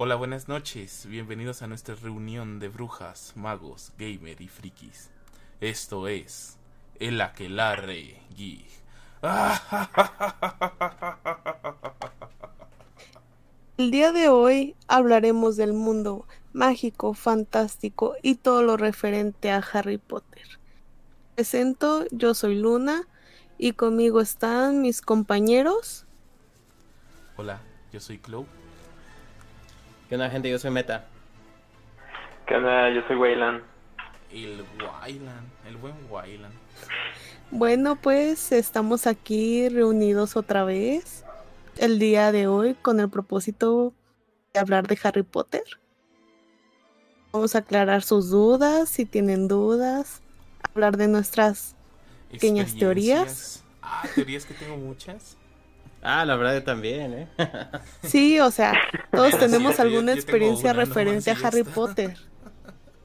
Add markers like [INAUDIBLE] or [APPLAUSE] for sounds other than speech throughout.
Hola, buenas noches. Bienvenidos a nuestra reunión de brujas, magos, gamer y frikis. Esto es el Aquelarre Geek. [LAUGHS] El día de hoy hablaremos del mundo mágico, fantástico y todo lo referente a Harry Potter. Presento, yo soy Luna y conmigo están mis compañeros. Hola, yo soy Chloe. ¿Qué onda, gente? Yo soy Meta. ¿Qué onda? Yo soy Wayland. El Wayland, el buen Wayland. Bueno, pues estamos aquí reunidos otra vez el día de hoy con el propósito de hablar de Harry Potter. Vamos a aclarar sus dudas, si tienen dudas, hablar de nuestras pequeñas teorías. Ah, teorías que tengo muchas. Ah, la verdad yo también, ¿eh? [LAUGHS] Sí, o sea, todos Sí, tenemos yo- alguna yo experiencia una, referente a y ya Harry. Potter. [LAUGHS]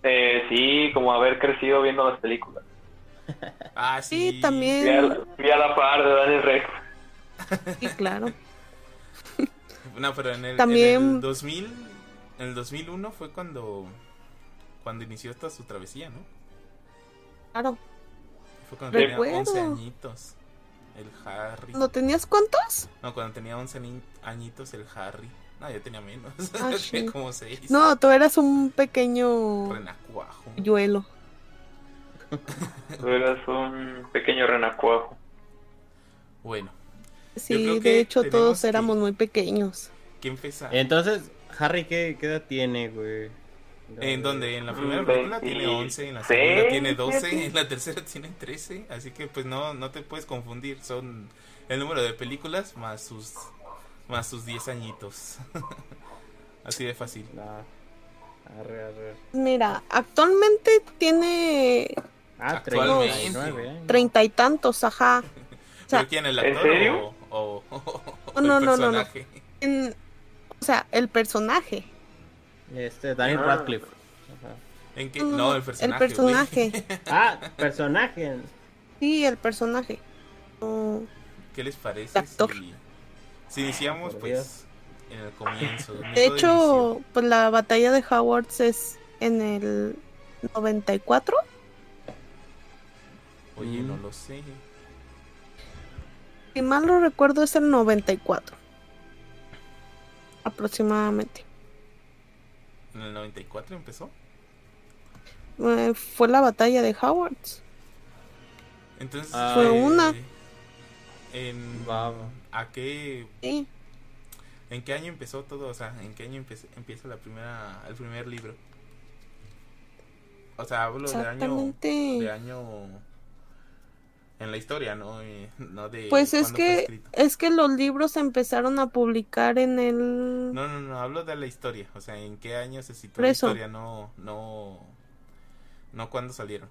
Eh, sí, como haber crecido viendo las películas. Ah, sí. Sí, también. Vi a, la- vi a la par de Daniel Rex. Sí, claro. [LAUGHS] No, pero en el, También- en el 2000, en el 2001 fue cuando cuando inició esta su travesía, ¿no? Claro. Fue cuando tenía Recuerdo. 11 añitos el Harry. ¿No tenías cuántos? No, cuando tenía 11 ni- añitos el Harry. No, yo tenía menos. Ah, [LAUGHS] tenía sí. como 6. No, tú eras un pequeño Renacuajo. yuelo. Tú eras un pequeño renacuajo. Bueno, Sí, de hecho todos que- éramos muy pequeños. ¿quién empieza? Entonces, Harry, ¿qué, qué edad tiene, güey? ¿En dónde? En la primera Mm, película veinti- tiene 11, en la segunda tiene 12, siete. en la tercera [LAUGHS] tiene 13, así que pues no no te puedes confundir, son el número de películas más sus más sus 10 añitos. [LAUGHS] así de fácil. No. Arre, arre. Mira, actualmente tiene Ah, Actualmente. 39 años. treinta y tantos, ajá. [LAUGHS] O sea, ¿Pero quién el ¿en actor serio? o, o- o No, el no, no, no. personaje? en- o sea, el personaje. Este, Daniel Ah. Radcliffe. Ajá. ¿En qué? No, No, el personaje. güey. personaje. [LAUGHS] Ah, personaje. Sí, el personaje. No, ¿Qué les parece Actor. si, si iniciamos pues en el comienzo? [LAUGHS] De hecho, pues la batalla de Howards es en el 94. inició? Oye, no Mm. lo sé. Si mal no recuerdo es el 94. Aproximadamente. ¿En el 94 empezó? Eh, fue la batalla de Howards. Entonces Ah, Fue eh, una. En. ¿A qué Sí. ¿En qué año empezó todo? O sea, ¿en qué año empieza, empieza la primera, el primer libro? O sea, hablo de año, Exactamente. de año en la historia, ¿no? No de Pues es que es que los libros se empezaron a publicar en el No, no, no, hablo de la historia. O sea, ¿en qué año se situó la historia? No, no, no cuándo salieron.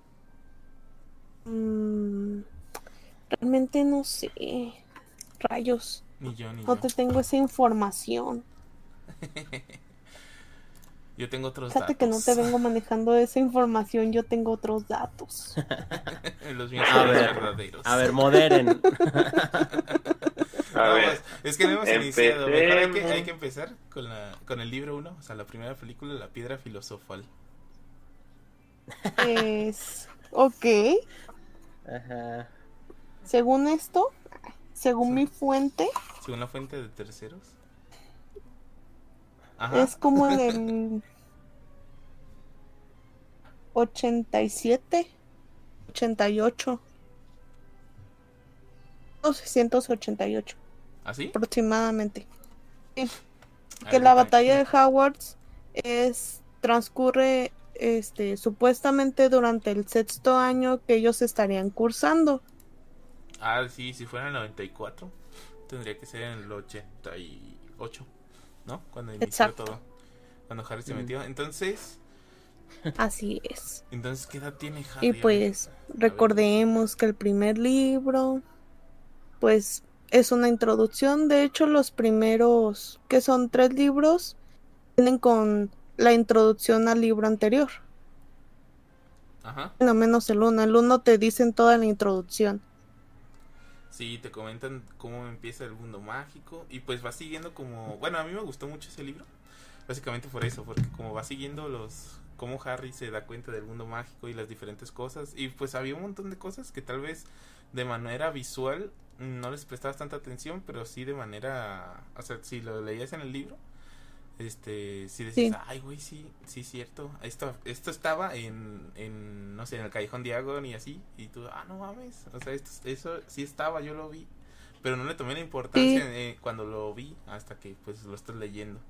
Mm, realmente no sé. Rayos. Ni yo, ni No yo. te tengo esa información. [LAUGHS] Yo tengo otros Fíjate que no datos. te vengo manejando esa información, yo tengo otros datos. [LAUGHS] Los míos A ver, verdaderos. A ver, moderen. [LAUGHS] A No, ver, pues, es que no hemos iniciado. Mejor hay que, hay que empezar con, la, con el libro 1, o sea, la primera película, La Piedra Filosofal. Es ok. Ajá. Según esto, según mi fuente, Según la fuente de terceros. Ajá. es como [LAUGHS] del 87, 88. 288 ¿Así? aproximadamente. Sí, A que la batalla de Howards es transcurre este supuestamente durante el sexto año que ellos estarían cursando. Ah, sí, si fuera en el 94, tendría que ser en el 88, ¿no? Cuando inició Exacto. todo. Cuando Harry se Mm. metió. Entonces, Así es. entonces ¿qué edad tiene Harry? Y pues recordemos que el primer libro pues es una introducción, de hecho los primeros que son tres libros tienen con la introducción al libro anterior, Ajá. no menos el uno, el uno te dicen toda la introducción. Sí, te comentan cómo empieza el mundo mágico y pues va siguiendo como... Bueno, a mí me gustó mucho ese libro Básicamente por eso, porque como va siguiendo los cómo Harry se da cuenta del mundo mágico y las diferentes cosas y pues había un montón de cosas que tal vez de manera visual no les prestabas tanta atención, pero sí de manera, o sea, si lo leías en el libro, este, si decías, Sí. ay, güey, sí, sí, cierto, esto, esto estaba en, en, no sé, en el Callejón Diagon y así, y tú, ah, no mames, o sea, esto, eso sí estaba, yo lo vi, pero no le tomé la importancia Sí. eh, cuando lo vi hasta que, pues, lo estás leyendo.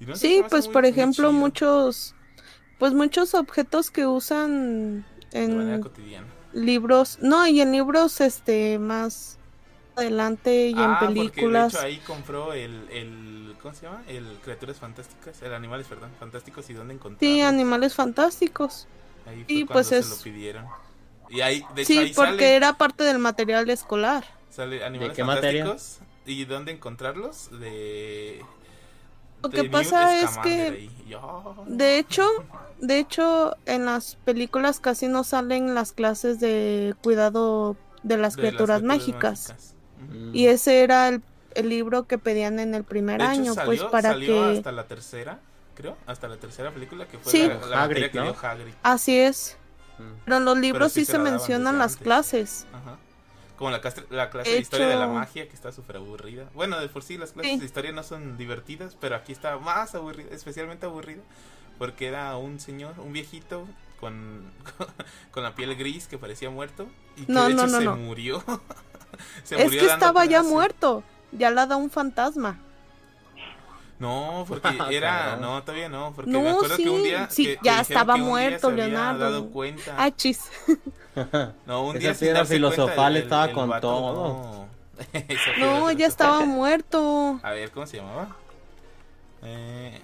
Y no Sí, pues muy- por ejemplo, muchos, pues muchos objetos que usan de manera en cotidiana. libros, no, y en libros este más adelante y ah, en porque películas. de hecho ahí compró el, el, ¿cómo se llama? El Criaturas Fantásticas, el Animales, perdón, Fantásticos y dónde encontrarlos. Sí, animales fantásticos. Ahí fue y, cuando pues, se es- lo pidieron. Y ahí, de hecho, Sí, ahí porque sale, era parte del material escolar. sale Animales qué materia? Fantásticos. ¿Y dónde encontrarlos? De... Lo de que Newt pasa es que, yo, de hecho, de hecho, en las películas casi no salen las clases de cuidado de las de criaturas, mágicas. Ujú. Mm. Y ese era el, el libro que pedían en el primer De hecho, año, salió, pues para salió que... hasta la tercera, creo, hasta la tercera película que fue Sí. la, la Hagrid, que ¿no? dio Hagrid. Así es. Mm. Pero en los libros sí sí se se la daban mencionan las antes. clases. Ajá. Como la, la clase De de historia de la magia, que está súper aburrida. Bueno, de por sí las clases Sí. de historia no son divertidas, pero aquí está más aburrida, especialmente aburrida, porque era un señor, un viejito con, [LAUGHS] con la piel gris que parecía muerto y que No, de hecho no, se no. murió. [LAUGHS] Se Es murió que estaba ya muerto. Ya la da un fantasma. No, porque [LAUGHS] era, Cabrón. no, todavía no, porque No, me acuerdo que un sí, día sí, que- ya estaba muerto, se Leonardo. dado cuenta. Ah, chis. [LAUGHS] no, un Esa día piedra filosofal el- estaba el con vato, todo. no. [LAUGHS] No, ya estaba muerto. A ver, ¿cómo se llamaba? Eh,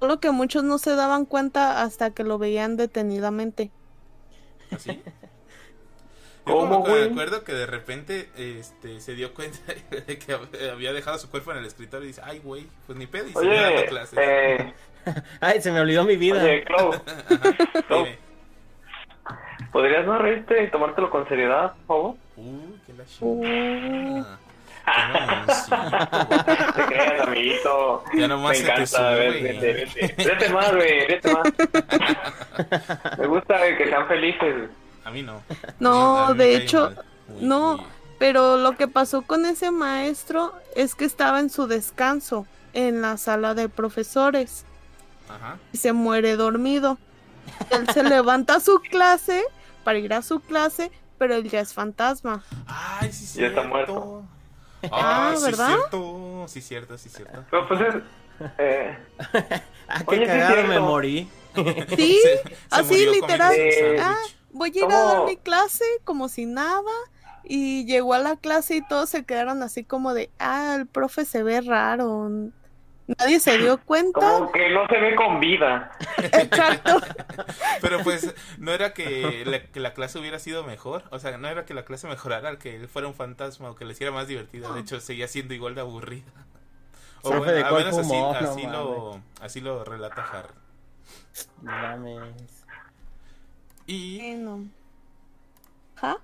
Solo que muchos no se daban cuenta hasta que lo veían detenidamente. ¿Así? Yo ¿Cómo, como me acuerdo que de repente este, se dio cuenta [LAUGHS] de que hab- había dejado su cuerpo en el escritorio y dice, ay, güey, pues ni pedo, y dando Oye, clases. eh, [LAUGHS] Ay, se me olvidó mi vida. oye, Clau. ¿podrías no reírte y tomártelo con seriedad, por favor? Uy, qué la Uh. chingada. Güey. [LAUGHS] Te creas, amiguito. Ya nomás Me se te encanta, a ver, sube. vete, vete. Vete más, güey, vete más. Me gusta güey, que sean felices. A mí no. No, mí me de hecho. Muy, no. muy- Pero lo que pasó con ese maestro es que estaba en su descanso en la sala de profesores Ajá. y se muere dormido. Él se [LAUGHS] levanta a su clase para ir a su clase, pero él ya es fantasma. Ay, sí, Ya está muerto. Ah, sí, ¿verdad? cierto. Sí, cierto, sí, cierto. Pero pues es. Eh, [LAUGHS] Ah, Oye, qué sí es cagado me cierto. morí. Sí, [LAUGHS] así literal. Eh, Ah. Voy a ir a dar mi clase como si nada. Y llegó a la clase y todos se quedaron así como de, ah, el profe se ve raro. Nadie se dio [LAUGHS] cuenta. como que no se ve con vida. [LAUGHS] Exacto. [LAUGHS] Pero pues no era que la, que la clase hubiera sido mejor, o sea, no era que la clase mejorara que él fuera un fantasma o que le hiciera más divertida, de hecho seguía siendo igual de aburrida. O bueno, ¿de al cuál menos así? No lo, así lo relata Harry. No mames. Y, y Bueno. ¿Ja?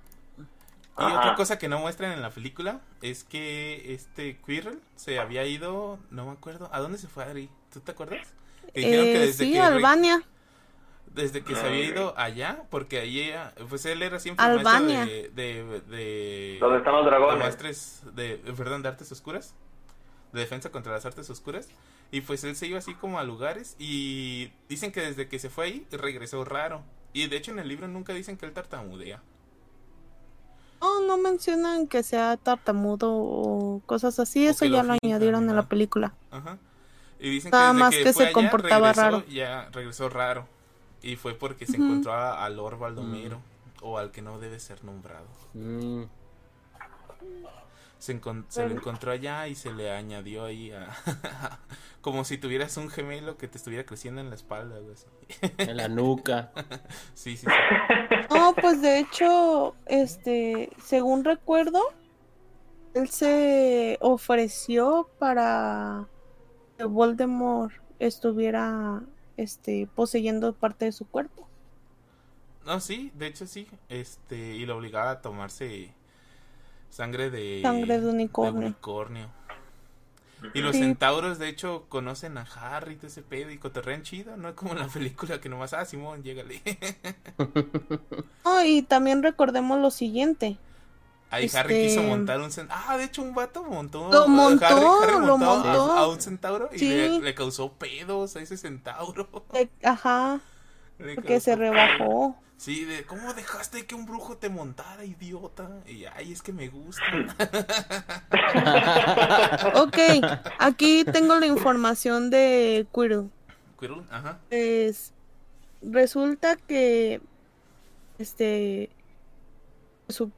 Ajá. otra cosa que no muestran en la película es que este Quirrell se había ido, no me acuerdo, ¿a dónde se fue Harry? ¿Tú te acuerdas? Que dijeron que Eh, desde sí, que Albania. desde que se había ido allá, porque allí, pues él era siempre Albania. maestro de, de, de, Donde están los de dragones. maestres de, perdón, de artes oscuras, de defensa contra las artes oscuras, y pues él se iba así como a lugares, y dicen que desde que se fue ahí, regresó raro, y de hecho en el libro nunca dicen que él tartamudea. No, no mencionan que sea tartamudo o cosas así. O Eso lo ya lo añadieron en la película. Ajá. Y dicen Nada que desde más que, que fue se allá, comportaba regresó, raro. Ya regresó raro. Y fue porque se Ujú. encontró a, a Lord Baldomero, o al que no debe ser nombrado. Mm. Se, encon- se lo encontró allá y se le añadió ahí a... [LAUGHS] como si tuvieras un gemelo que te estuviera creciendo en la espalda, algo así. En la nuca. [LAUGHS] Sí, sí, sí. [LAUGHS] No, pues de hecho, este, según recuerdo, él se ofreció para que Voldemort estuviera, este, poseyendo parte de su cuerpo. No, sí, de hecho sí. Este, y lo obligaba a tomarse sangre de... Sangre de unicornio. unicornio. Y los Sí. centauros, de hecho, conocen a Harry, todo ese pedo, y cotorrean chido, no es [LAUGHS] como en la película que nomás, ah, Simón, llégale. No, [LAUGHS] y también recordemos lo siguiente. Ahí Harry Este- quiso montar un centauro. Ah, de hecho, un vato montó. Lo montó, Harry, Harry lo montó a- un centauro y Sí. le, le causó pedos a ese centauro. Eh, Ajá, Le porque se rebajó. Sí, de cómo dejaste que un brujo te montara, idiota. Y ay, es que me gusta. [LAUGHS] Ok, aquí tengo la información de Quirrell. Quirrell, ajá. Pues resulta que este su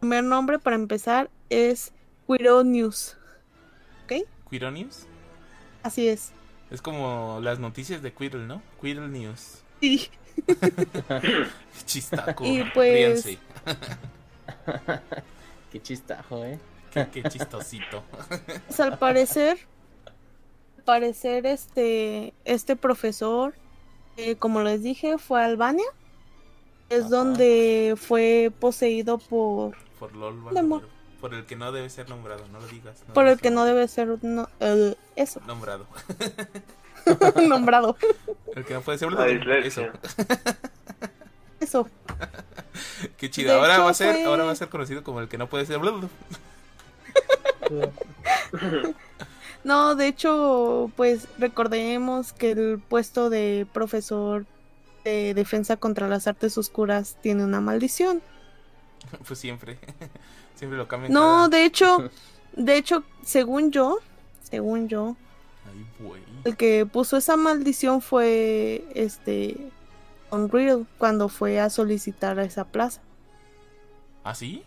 primer nombre para empezar es Quirrell News. ¿Ok? Quironius. Así es. Es como las noticias de Quirrell, ¿no? Quirrell News. Sí. Chistaco. Y pues- ríanse. [LAUGHS] Qué chistajo, ¿eh? Qué, qué chistosito. Pues, al parecer, al parecer este, este profesor, eh, como les dije, fue a Albania. Es Ajá. donde fue poseído por, Por LOL, Voldemort. Por el que no debe ser nombrado, no lo digas. por el que no debe ser no, eh, eso, Nombrado. [LAUGHS] [LAUGHS] nombrado. El que no puede ser Eso. [LAUGHS] Eso. [LAUGHS] Qué chido. De Ahora hecho, va a ser, fue- ahora va a ser conocido como el que no puede ser. No, de hecho, pues recordemos que el puesto de profesor de defensa contra las artes oscuras tiene una maldición. Pues siempre. Siempre lo cambian. No, cada- de hecho, de hecho, según yo, según yo, Ay, güey. el que puso esa maldición fue este Unreal cuando fue a solicitar a esa plaza. ¿Ah, sí?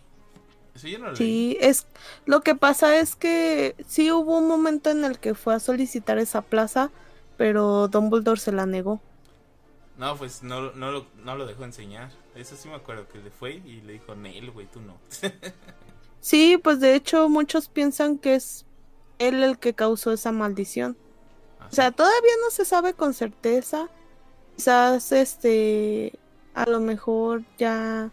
No. Sí, es lo que pasa es que sí hubo un momento en el que fue a solicitar esa plaza, pero Dumbledore se la negó. No, pues no, no, lo, no lo dejó enseñar. Eso sí me acuerdo que le fue y le dijo, Nel, güey, tú no. [LAUGHS] Sí, pues de hecho muchos piensan que es él el que causó esa maldición. O sea, todavía no se sabe con certeza. Quizás este a lo mejor ya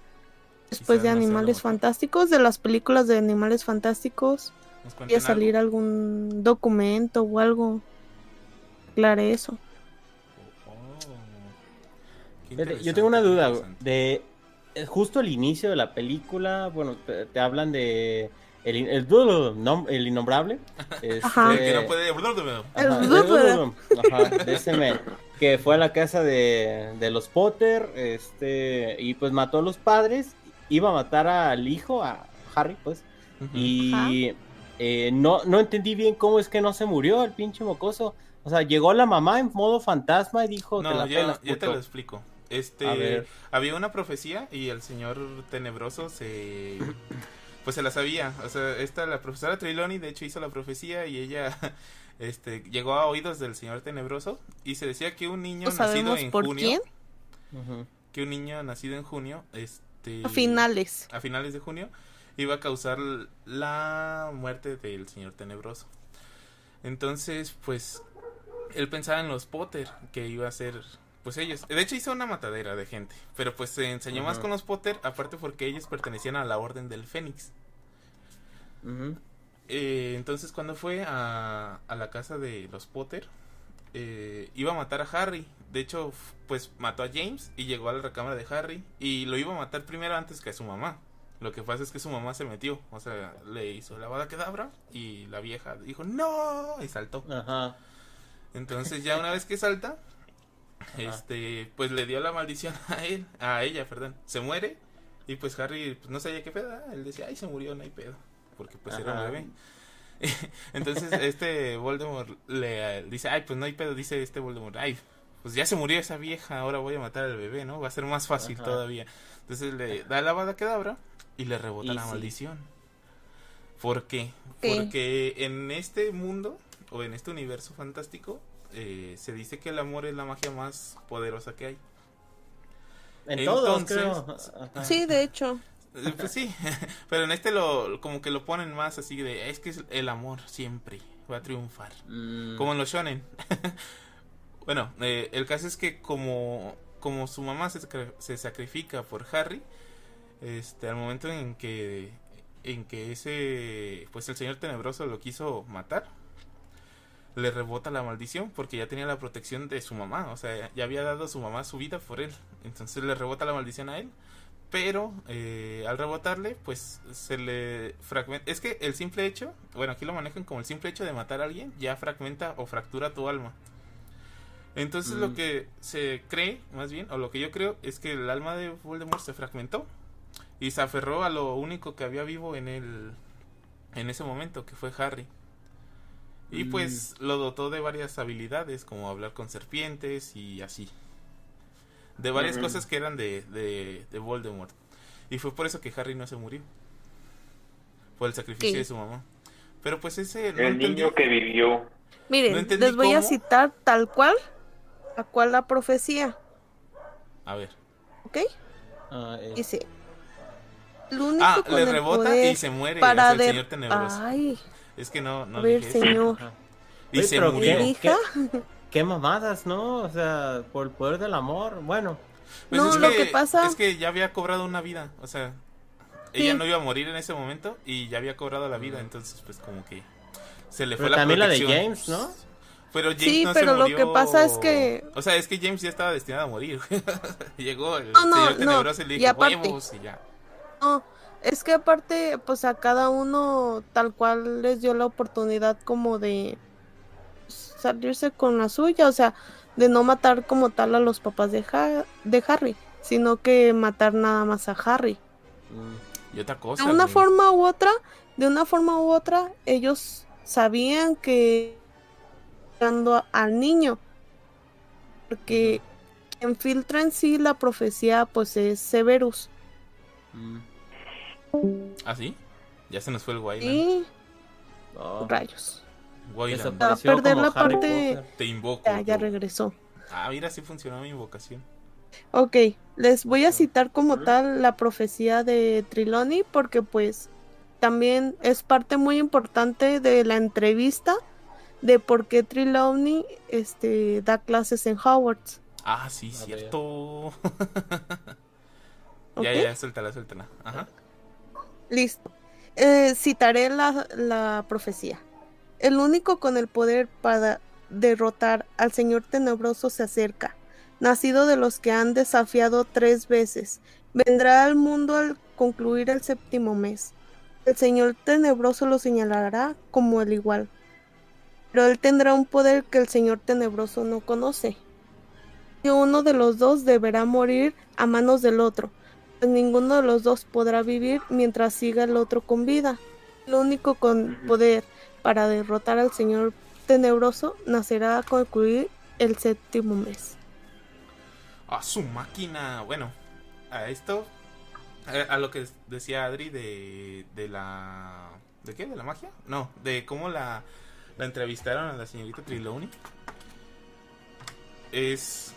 después Quizás de Animales. Fantásticos, de las películas de Animales Fantásticos, vaya a salir algo. algún documento o algo. Aclare eso. Oh, Yo tengo una duda de eh, justo al inicio de la película, bueno, te, te hablan de el, in- el, nom- el innombrable. Ajá. El que no este, puede... El Ajá. Ajá, de ese men, que fue a la casa de, de los Potter, este, y pues mató a los padres, iba a matar al hijo, a Harry, pues, y eh, no, no entendí bien cómo es que no se murió el pinche mocoso. O sea, llegó la mamá en modo fantasma y dijo, te No, la ya, pelas, ya te puto". lo explico. Este, había una profecía y el señor tenebroso se, pues se la sabía. O sea, esta la profesora Triloni de hecho hizo la profecía y ella, [LAUGHS] este, llegó a oídos del señor tenebroso y se decía que un niño ¿No nacido en por junio, quién? Que un niño nacido en junio, este, A finales. a finales de junio iba a causar la muerte del señor tenebroso. Entonces, pues él pensaba en los Potter que iba a ser pues ellos. De hecho hizo una matadera de gente, pero pues se enseñó más con los Potter aparte porque ellos pertenecían a la Orden del Fénix. Eh, entonces cuando fue a, a la casa de los Potter eh, iba a matar a Harry. De hecho, pues mató a James y llegó a la recámara de Harry y lo iba a matar primero antes que a su mamá. Lo que pasa es que su mamá se metió, o sea, le hizo la bada kedabra y la vieja dijo no y saltó. Ajá. Entonces ya una vez que salta, este, pues le dio la maldición a él, a ella, perdón. Se muere y pues Harry pues, no sabía qué pedo. Él decía, ay, se murió, no hay pedo, porque pues era un bebé. [LAUGHS] Entonces este Voldemort le eh, dice, ay, pues no hay pedo, dice este Voldemort, ay, pues ya se murió esa vieja, ahora voy a matar al bebé, ¿no? Va a ser más fácil Ajá. todavía. Entonces le da la bada kedabra y le rebota Y la sí. maldición. ¿Por qué? Sí. Porque en este mundo o en este universo fantástico eh, se dice que el amor es la magia más poderosa que hay. En todos, Entonces- creo. Ajá. Sí, de hecho. Eh, Pues sí, [LAUGHS] pero en este lo como que lo ponen más así de es que el amor siempre va a triunfar, Mm, como en los shonen. [LAUGHS] bueno, eh, el caso es que como como su mamá se, se sacrifica por Harry, este al momento en que en que ese, pues el señor tenebroso lo quiso matar, le rebota la maldición porque ya tenía la protección de su mamá, o sea, ya había dado a su mamá su vida por él, entonces le rebota la maldición a él, pero eh, al rebotarle, pues se le fragmenta, es que el simple hecho, bueno, aquí lo manejan como el simple hecho de matar a alguien, ya fragmenta o fractura tu alma. Entonces lo Mm. que se cree, más bien, o lo que yo creo, es que el alma de Voldemort se fragmentó y se aferró a lo único que había vivo en el en ese momento, que fue Harry. Y Mm. pues lo dotó de varias habilidades, como hablar con serpientes y así. De varias cosas que eran de, de, de Voldemort. Y fue por eso que Harry no se murió. Por el sacrificio de su mamá. Pero pues ese... no El entendí. niño que vivió. Miren, No les voy a citar tal cual, a cual la profecía, A ver. ¿ok? Ah, eh, Dice, el único Ah, con le el rebota poder y se muere para el de- señor tenebroso. Ay, Es que no, no a ver, dije eso. señor. Y Oye, se pero murió. ¿qué- Hija. Qué mamadas, ¿no? O sea, por el poder del amor. Bueno, Pues No, es lo que pasa- Es que ya había cobrado una vida. O sea, Sí. ella no iba a morir en ese momento y ya había cobrado la vida. Entonces, pues como que se le fue Pero la también la de. James, ¿no? Pero James Sí, no pero se lo murió. que pasa es que- O sea, es que James ya estaba destinado a morir. [LAUGHS] Llegó el No, no, señor no, tenebroso y le y dijo aparte- huevos y ya. No, es que aparte, pues a cada uno tal cual les dio la oportunidad como de salirse con la suya, o sea, de no matar como tal a los papás de, Ha- de Harry, sino que matar nada más a Harry. Mm, Y otra cosa. De una güey. forma u otra, de una forma u otra, ellos sabían que dando al niño, porque quien filtra en sí la profecía, pues es Severus. mm. ¿Ah, sí? Ya se nos fue el Wayland. Y Oh, rayos. Wayland, desapareció Va a perder como la Harry parte- Potter. te invoco. Ya, regresó. Ah, mira, así funcionó mi invocación. Ok, les voy a citar como tal la profecía de Triloni porque pues también es parte muy importante de la entrevista de por qué Triloni este, da clases en Hogwarts. Ah, sí, cierto. [LAUGHS] Ya, ya, suéltala, suéltala. Ajá. Listo. Eh, citaré la, la profecía. El único con el poder para derrotar al Señor Tenebroso se acerca, nacido de los que han desafiado tres veces. Vendrá al mundo al concluir el séptimo mes. El Señor Tenebroso lo señalará como el igual. Pero él tendrá un poder que el Señor Tenebroso no conoce. Y uno de los dos deberá morir a manos del otro ninguno de los dos podrá vivir mientras siga el otro con vida. El único con poder para derrotar al señor tenebroso nacerá a concluir el séptimo mes. A su máquina. Bueno, a esto. A, a lo que decía Adri de, de la. ¿De qué? ¿De la magia? No, de cómo la, la entrevistaron a la señorita Trelawney. Es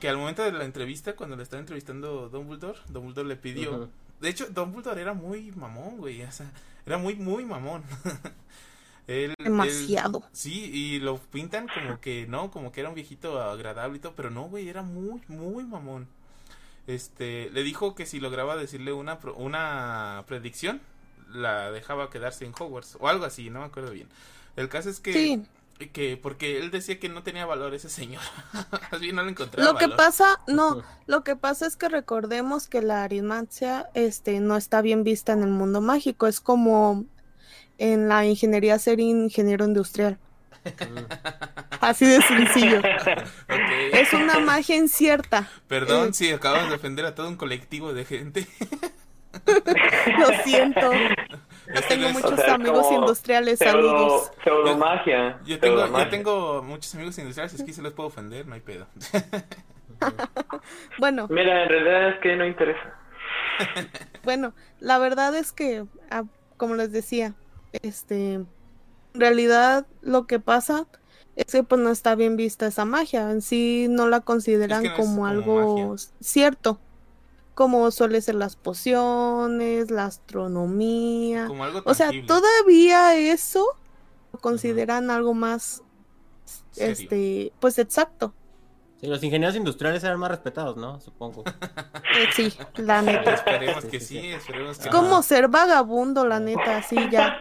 que al momento de la entrevista, cuando le estaba entrevistando Dumbledore, Dumbledore le pidió. Ujú. De hecho, Dumbledore era muy mamón, güey. O sea, era muy, muy mamón. [LAUGHS] Él- él- Demasiado. Sí, y lo pintan como que no, como que era un viejito agradable y todo, pero no, güey, era muy, muy mamón. Este, le dijo que si lograba decirle una, pro- una predicción, la dejaba quedarse en Hogwarts, o algo así, no me acuerdo bien. El caso es que, Sí, que porque él decía que no tenía valor ese señor, [LAUGHS] más bien no le encontraba lo que valor. pasa, no, lo que pasa es que recordemos que la aritmancia este, no está bien vista en el mundo mágico, es como en la ingeniería ser ingeniero industrial. [LAUGHS] Así de sencillo. Es una magia incierta. Perdón eh. si acabamos de ofender a todo un colectivo de gente. [LAUGHS] Lo siento. Este Tengo es- muchos O sea, es amigos industriales, Pseudo, saludos. pseudomagia. Yo tengo, yo tengo muchos amigos industriales, es que se los puedo ofender, no hay pedo. [LAUGHS] Bueno, Mira, en realidad es que no interesa. [LAUGHS] bueno, la verdad es que, ah, como les decía, este, en realidad lo que pasa es que pues no está bien vista esa magia, en sí no la consideran Es que no es como como algo magia. cierto, como suele ser las pociones, la astronomía, Como algo o sea, todavía eso lo consideran algo más, Serio. este, pues exacto. Sí, los ingenieros industriales eran más respetados, ¿no? Supongo. Eh, sí, la neta. Esperemos que sí, sí, esperemos que Es como no. ser vagabundo, la neta, así ya,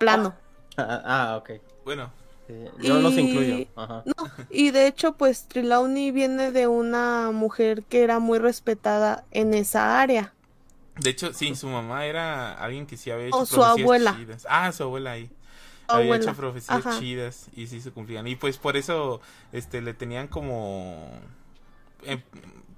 plano. ah, ah, ok. Bueno, Sí, Yo los Y- incluyo. Ajá. No, y de hecho, pues Trelawney viene de una mujer que era muy respetada en esa área. de hecho, sí, su mamá era alguien que sí había hecho O su profecías abuela. chidas. Ah, su abuela ahí. Su había abuela, hecho profecías ajá. chidas y sí se cumplían. Y pues por eso este le tenían como em-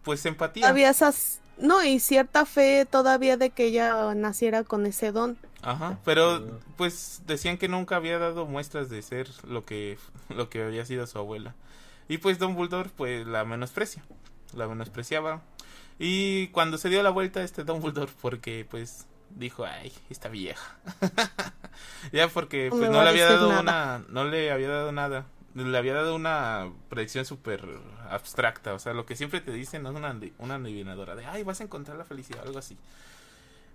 pues empatía. Había esas, no, y cierta fe todavía de que ella naciera con ese don. Ajá, pero Mm. pues decían que nunca había dado muestras de ser lo que [LAUGHS] lo que había sido su abuela. Y pues Don Bulldor pues la menosprecia, la menospreciaba. Y cuando se dio la vuelta este Don Bulldor porque pues dijo, "Ay, esta vieja." [LAUGHS] ya porque No pues no le había dado nada. una no le había dado nada. Le había dado una predicción súper abstracta, o sea, lo que siempre te dicen no es una, una adivinadora de, ay, vas a encontrar la felicidad, algo así.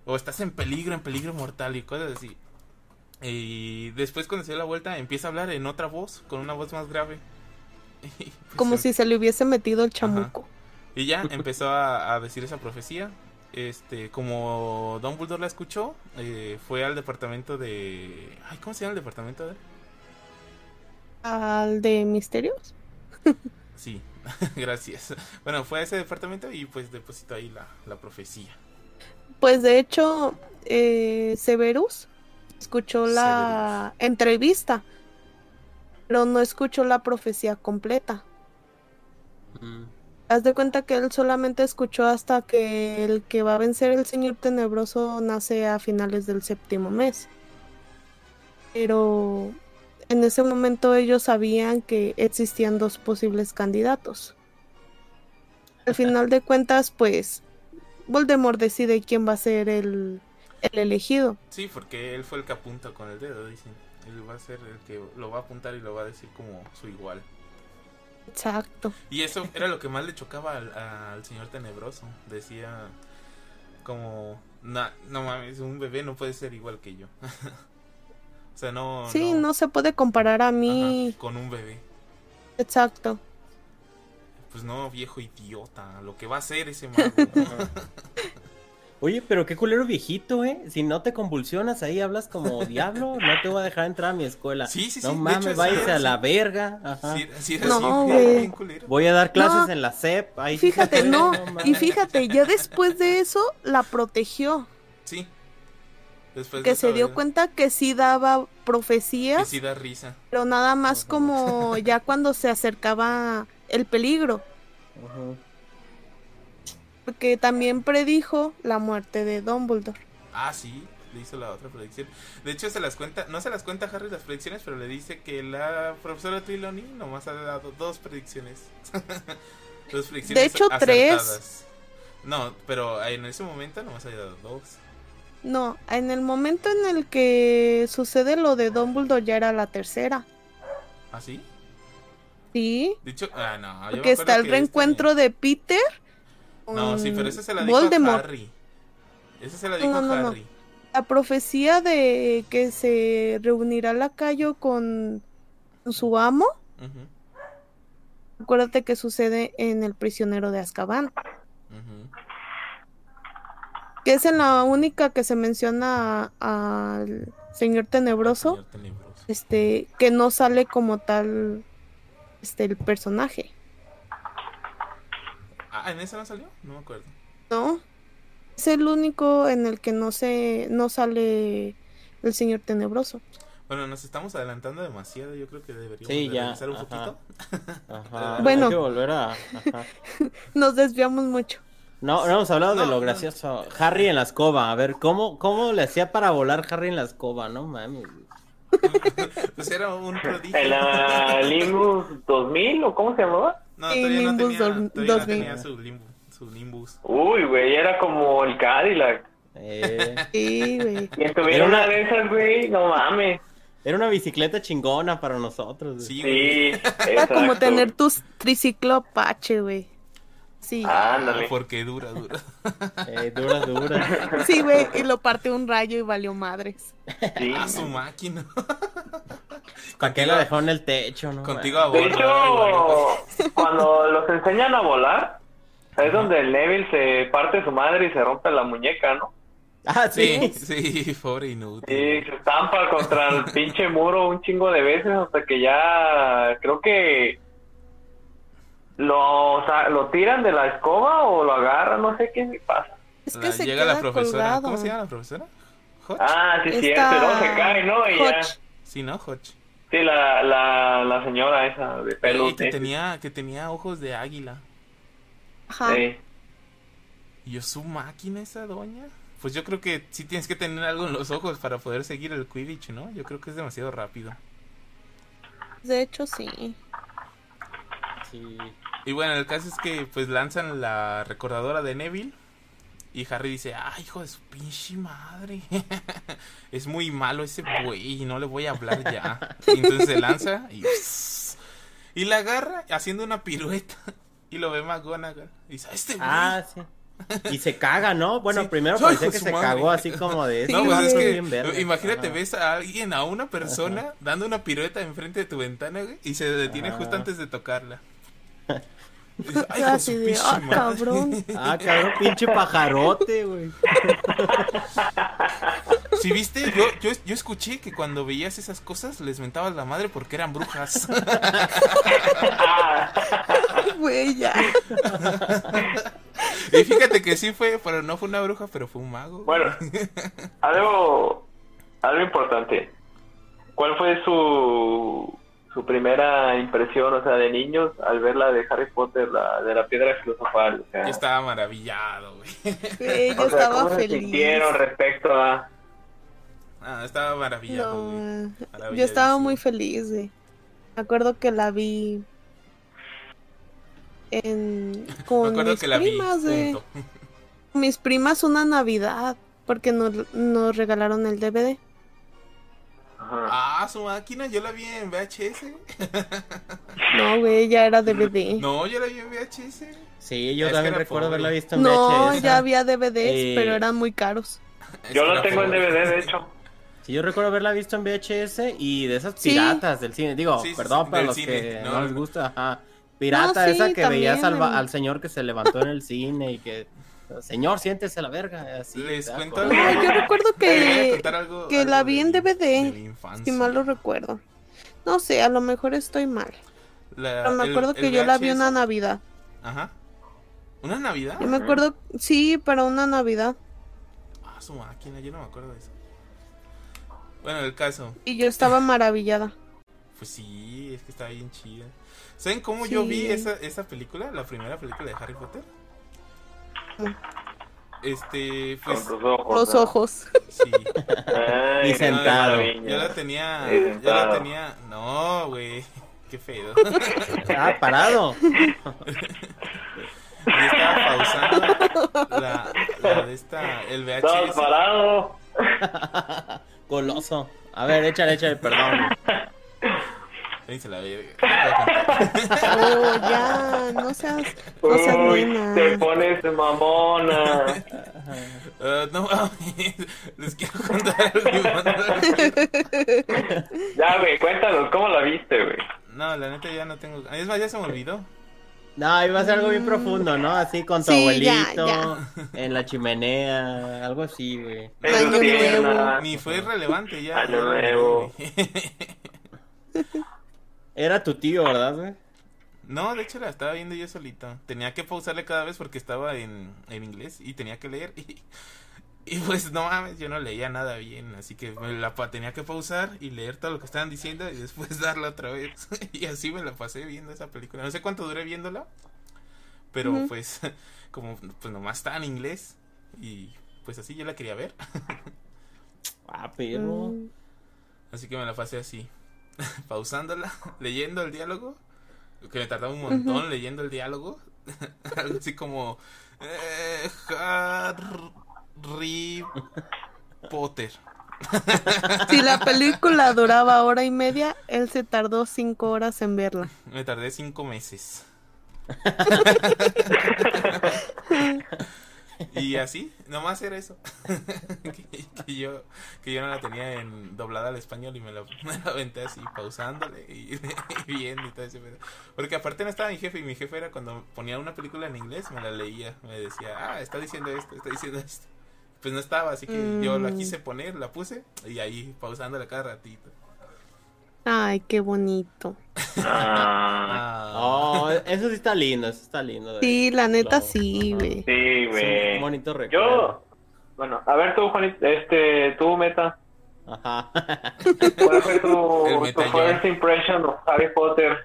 O estás en peligro, en peligro mortal y cosas así. Y después cuando se dio la vuelta empieza a hablar en otra voz, con una voz más grave. [LAUGHS] Pues, Como em- si se le hubiese metido el chamuco. y ya [LAUGHS] empezó a, a decir esa profecía. Este, como Don Bulldor la escuchó, eh, fue al departamento de... Ay, ¿cómo se llama el departamento de? Al de misterios. Sí, [LAUGHS] gracias. Bueno, fue a ese departamento y pues depositó ahí la, la profecía. Pues de hecho, eh, Severus escuchó la entrevista, pero no escuchó la profecía completa. Mm. Haz de cuenta que él solamente escuchó hasta que el que va a vencer el Señor Tenebroso nace a finales del séptimo mes. Pero en ese momento ellos sabían que existían dos posibles candidatos. Al final de cuentas, pues Voldemort decide quién va a ser el, el elegido. Sí, porque él fue el que apunta con el dedo, dicen. Él va a ser el que lo va a apuntar y lo va a decir como su igual. Exacto. Y eso era lo que más le chocaba al, al señor tenebroso. Decía como, "Na- no mames, un bebé no puede ser igual que yo. [LAUGHS] o sea, no... Sí, no se puede comparar a Ajá, mí. con un bebé. Exacto. Pues no, viejo idiota, lo que va a hacer ese [LAUGHS] mago. Oye, pero qué culero viejito, ¿eh? Si no te convulsionas ahí, hablas como [LAUGHS] diablo, no te voy a dejar entrar a mi escuela. Sí, sí, sí, No mames, váyase sí, a sí. la verga. Ajá. Sí, sí, era No, así, güey. bien culero. Voy a dar clases No. en la CEP. Ahí sí Fíjate, no. Y fíjate, ya [LAUGHS] después de eso la protegió. Sí. Después Que de se dio ¿verdad? cuenta que sí daba Que profecías, sí da risa. pero nada más como ya cuando se acercaba el peligro. Porque también predijo la muerte de Dumbledore. Ah, sí, le hizo la otra predicción. De hecho, se las cuenta, no se las cuenta Harry las predicciones, pero le dice que la profesora Trelawney nomás ha dado dos predicciones. [LAUGHS] dos predicciones De hecho, tres. acertadas. No, pero en ese momento nomás había dado dos. No, en el momento en el que sucede lo de Dumbledore ya era la tercera. ¿Ah, sí? Sí, ah, no. yo porque está el que reencuentro de Peter. este- No, sí, pero esa se la dijo Voldemort. a Harry. Esa se la dijo No, no, no. Harry. La profecía de que se reunirá Lacayo con su amo. Acuérdate que sucede en El prisionero de Azkaban. Que es en la única que se menciona a- al señor tenebroso. Señor tenebroso. Este, que no sale como tal este el personaje, Ah, ¿en esa no salió? No me acuerdo. ¿no? Es el único en el que no se no sale el señor tenebroso. Bueno, nos estamos adelantando demasiado. Yo creo que deberíamos Sí, de ya, regresar un ajá. poquito. Ajá. Bueno. [LAUGHS] Hay que volver a. Ajá. [LAUGHS] Nos desviamos mucho. No, no hemos hablado de lo no. gracioso. Harry en la escoba. A ver, ¿cómo, ¿cómo le hacía para volar Harry en la escoba? No mames. [LAUGHS] Pues era un prodigio. ¿En la Limbus 2000 o cómo se llamaba? No, Sí, todavía no Nimbus tenía, todavía no 2000. tenía su, limbu, su Nimbus. Uy, güey, era como el Cadillac. Eh, Sí, güey. Y estuviera Era una una- de esas, güey, no mames. era una bicicleta chingona para nosotros. güey. Sí, güey. Sí, [LAUGHS] Era como tener tu triciclo Apache, güey. Sí. Ándale. Porque dura, dura. [LAUGHS] Eh, dura, dura. Sí, güey, y lo parte un rayo y valió madres. Sí. A su máquina. [LAUGHS] ¿Para qué la dejó en el techo, no? Contigo a De bordo. hecho, [LAUGHS] cuando los enseñan a volar, es donde el Neville se parte su madre y se rompe la muñeca, ¿no? Ah, Sí, sí. sí, pobre inútil. Y se estampa contra el pinche muro un chingo de veces hasta que ya creo que lo, o sea, lo tiran de la escoba o lo agarran, no sé qué pasa. Es que La- se llega queda la profesora. colgado. ¿Cómo se llama la profesora? ¿Hodge? Ah, sí, Esta- cierto, no, se cae, ¿no? Y ya. Sí, ¿no? Hodge. Sí, la, la, la señora esa de pelo. Y que sí. tenía, que tenía ojos de águila. Ajá. Sí. ¿Y yo su máquina esa doña? Pues yo creo que sí tienes que tener algo en los ojos para poder seguir el Quidditch, ¿no? Yo creo que es demasiado rápido. De hecho, sí. Sí. Y bueno, el caso es que pues lanzan la recordadora de Neville y Harry dice, ah, hijo de su pinche madre. [LAUGHS] es muy malo ese güey y no le voy a hablar ya. Y entonces se lanza y, [LAUGHS] y la agarra haciendo una pirueta y lo ve McGonagall. Y dice, "Ah, este güey. Ah, sí. Y se caga, ¿no? Bueno, Sí. primero Ay, [LAUGHS] hijo que se madre. cagó así como de... No, Sí, pues es que imagínate, ves a alguien, a una persona, dando una pirueta enfrente de tu ventana, güey, y se detiene Ajá. justo antes de tocarla. Dices, Ay, de Así ah, madre". cabrón. Ah, cabrón, pinche pajarote, güey. Si viste, yo, yo, yo escuché que cuando veías esas cosas les mentabas la madre porque eran brujas. Ah, [LAUGHS] Güey, ya. y fíjate que sí fue, pero no fue una bruja, pero fue un mago. bueno, algo, algo importante. ¿Cuál fue su, su primera impresión, o sea, de niños al ver la de Harry Potter, la de la piedra filosofal? O sea, Yo estaba maravillado, güey. Yo [LAUGHS] o sea, estaba ¿cómo se feliz. sintieron respecto a...? Ah, estaba maravillado, güey. Yo estaba muy feliz, güey. Me acuerdo que la vi en Me con acuerdo mis que la vi. primas, güey. punto. Mis primas una Navidad porque nos, nos regalaron el DVD. Ajá. Ah, su máquina, yo la vi en VHS. [LAUGHS] No, güey, ya era DVD. No, yo la vi en VHS. Sí, yo Es también recuerdo pobre. haberla visto en No, VHS. ya había DVDs, Eh, pero eran muy caros. Es Yo lo tengo en. DVD, de hecho. Sí, yo recuerdo haberla visto en VHS y de esas Sí. piratas del cine. Digo, Sí, perdón sí, para los cine. que No, no, no, les no. gusta. Ajá. Pirata No, sí, esa que veías al, el- al señor que se levantó en el cine y que... Señor, siéntese a la verga. Así, Les ¿te das cuento algo. No, yo recuerdo [LAUGHS] que, algo- que algo la vi en DVD, de si mal lo recuerdo. No sé, a lo mejor estoy mal. La- Pero me el- acuerdo que el yo la vi una Navidad. Ajá. ¿Una Navidad? Yo me acuerdo, sí, para una Navidad. Ah, su máquina, yo no me acuerdo de eso. Bueno, el caso. Y yo estaba maravillada. Pues sí, es que está bien chida. ¿Saben cómo yo vi esa, esa película? La primera película de Harry Potter. Este, Con pues tus ojos. Los ¿no? ojos. sí. Ay, Y sentado. maravilla. Yo la tenía, yo la tenía, no, güey, qué feo. Ah, parado. [LAUGHS] Yo estaba pausando la, la de esta, el VHS. parado. [LAUGHS] Goloso. A ver, échale, échale, perdón. [LAUGHS] A la. Oh, ya, no seas, no seas Uy, nena. te pones mamona. Ah, [LAUGHS] no mames, les quiero contar algo. [LAUGHS] Ya, güey, cuéntanos, ¿cómo la viste, güey? No, la neta ya no tengo. Es más, ya se me olvidó. No, iba a ser algo bien profundo, ¿no? Así con tu Sí, abuelito, ya. en la chimenea, algo así, güey. Ni fue relevante ya. Año nuevo. [LAUGHS] Era tu tío, ¿verdad, güey? No, de hecho la estaba viendo yo solito. Tenía que pausarle cada vez porque estaba en, en inglés y tenía que leer. [LAUGHS] Y, y pues no mames, yo no leía nada bien. Así que me la tenía que pausar y leer todo lo que estaban diciendo y después [LAUGHS] darla otra vez. [LAUGHS] Y así me la pasé viendo esa película. No sé cuánto duré viéndola. Pero pues, como pues nomás estaba en inglés. Y pues así yo la quería ver. Ah, pero... Mm, Así que me la pasé así, [LAUGHS] pausándola, [LAUGHS] leyendo el diálogo, que me tardaba un montón leyendo el diálogo, [LAUGHS] algo así como eh, Harry Potter. Si la película duraba hora y media, él se tardó cinco horas en verla. Me tardé cinco meses. Y así, nomás era eso. [LAUGHS] que, que yo que yo no la tenía en doblada al español y me la, [LAUGHS] me la aventé así, pausándole y, [LAUGHS] y viendo y todo ese pedo. Porque aparte no estaba mi jefe y mi jefe era cuando ponía una película en inglés, me la leía, me decía, ah, está diciendo esto, está diciendo esto. Pues no estaba, así que yo la Mm. quise poner, la puse y ahí pausándole cada ratito. Ay, qué bonito. Ah, Ah. Oh, eso sí está lindo, eso está lindo. Sí, la neta Claro. sí, güey. sí, güey. un bonito recuerdo. Yo, bueno, a ver tú, Juanito, este, tú, Meta, Ajá. ¿cuál fue tu, [LAUGHS] tu first impression of Harry Potter?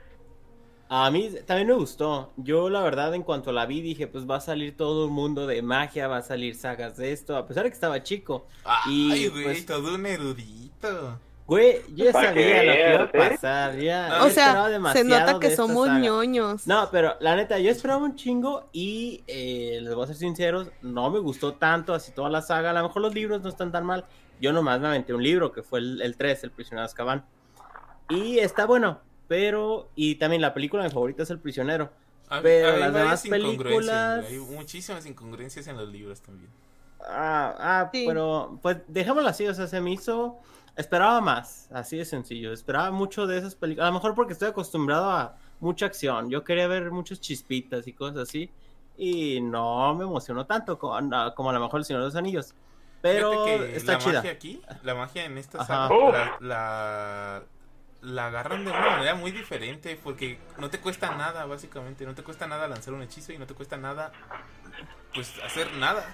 A mí también me gustó. Yo, la verdad, en cuanto la vi, dije, pues va a salir todo un mundo de magia, va a salir sagas de esto, a pesar de que estaba chico. Ay, Y, güey, pues- todo un erudito. Güey, yo ya sabía lo que iba a pasar. Ya, O sea, se nota que somos saga. ñoños. No, pero la neta, yo esperaba un chingo y eh, les voy a ser sinceros, no me gustó tanto así toda la saga. A lo mejor los libros no están tan mal. Yo nomás me aventé un libro que fue el, el 3, El prisionero de Azkaban. Y está bueno, pero. Y también la película mi favorita es El prisionero. Hay- Pero hay las demás incongruencias, películas- Hay muchísimas incongruencias en los libros también. Ah, ah Sí. pero pues dejémoslo así, o sea, se me hizo. Esperaba más, así de sencillo. Esperaba mucho de esas películas. A lo mejor porque estoy acostumbrado a mucha acción. Yo quería ver muchas chispitas y cosas así. Y no me emocionó tanto como, como a lo mejor el Señor de los Anillos. Pero que está la chida. magia aquí, la magia en esta saga, la, la, la agarran de una manera muy diferente porque no te cuesta nada, básicamente. No te cuesta nada lanzar un hechizo y no te cuesta nada, pues, hacer nada.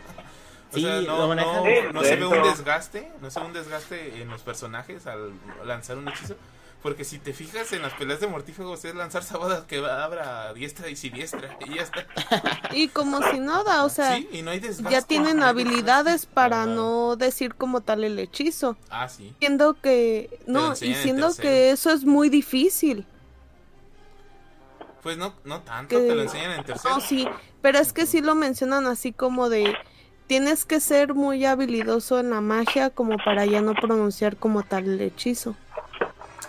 O Sí, sea, lo no, manejan no, no se ve un desgaste, no se ve un desgaste en los personajes al lanzar un hechizo. Porque si te fijas en las peleas de mortífagos es lanzar sabadas que abra diestra y siniestra y ya está. Y como si nada, o sea, sí, y no hay ya tienen no hay habilidades para no decir como tal el hechizo. Ah, sí. Siendo que, lo no, y siendo que eso es muy difícil. Pues no, no tanto, Que- te lo enseñan en tercero. No, sí, pero es que sí lo mencionan así como de, tienes que ser muy habilidoso en la magia como para ya no pronunciar como tal el hechizo.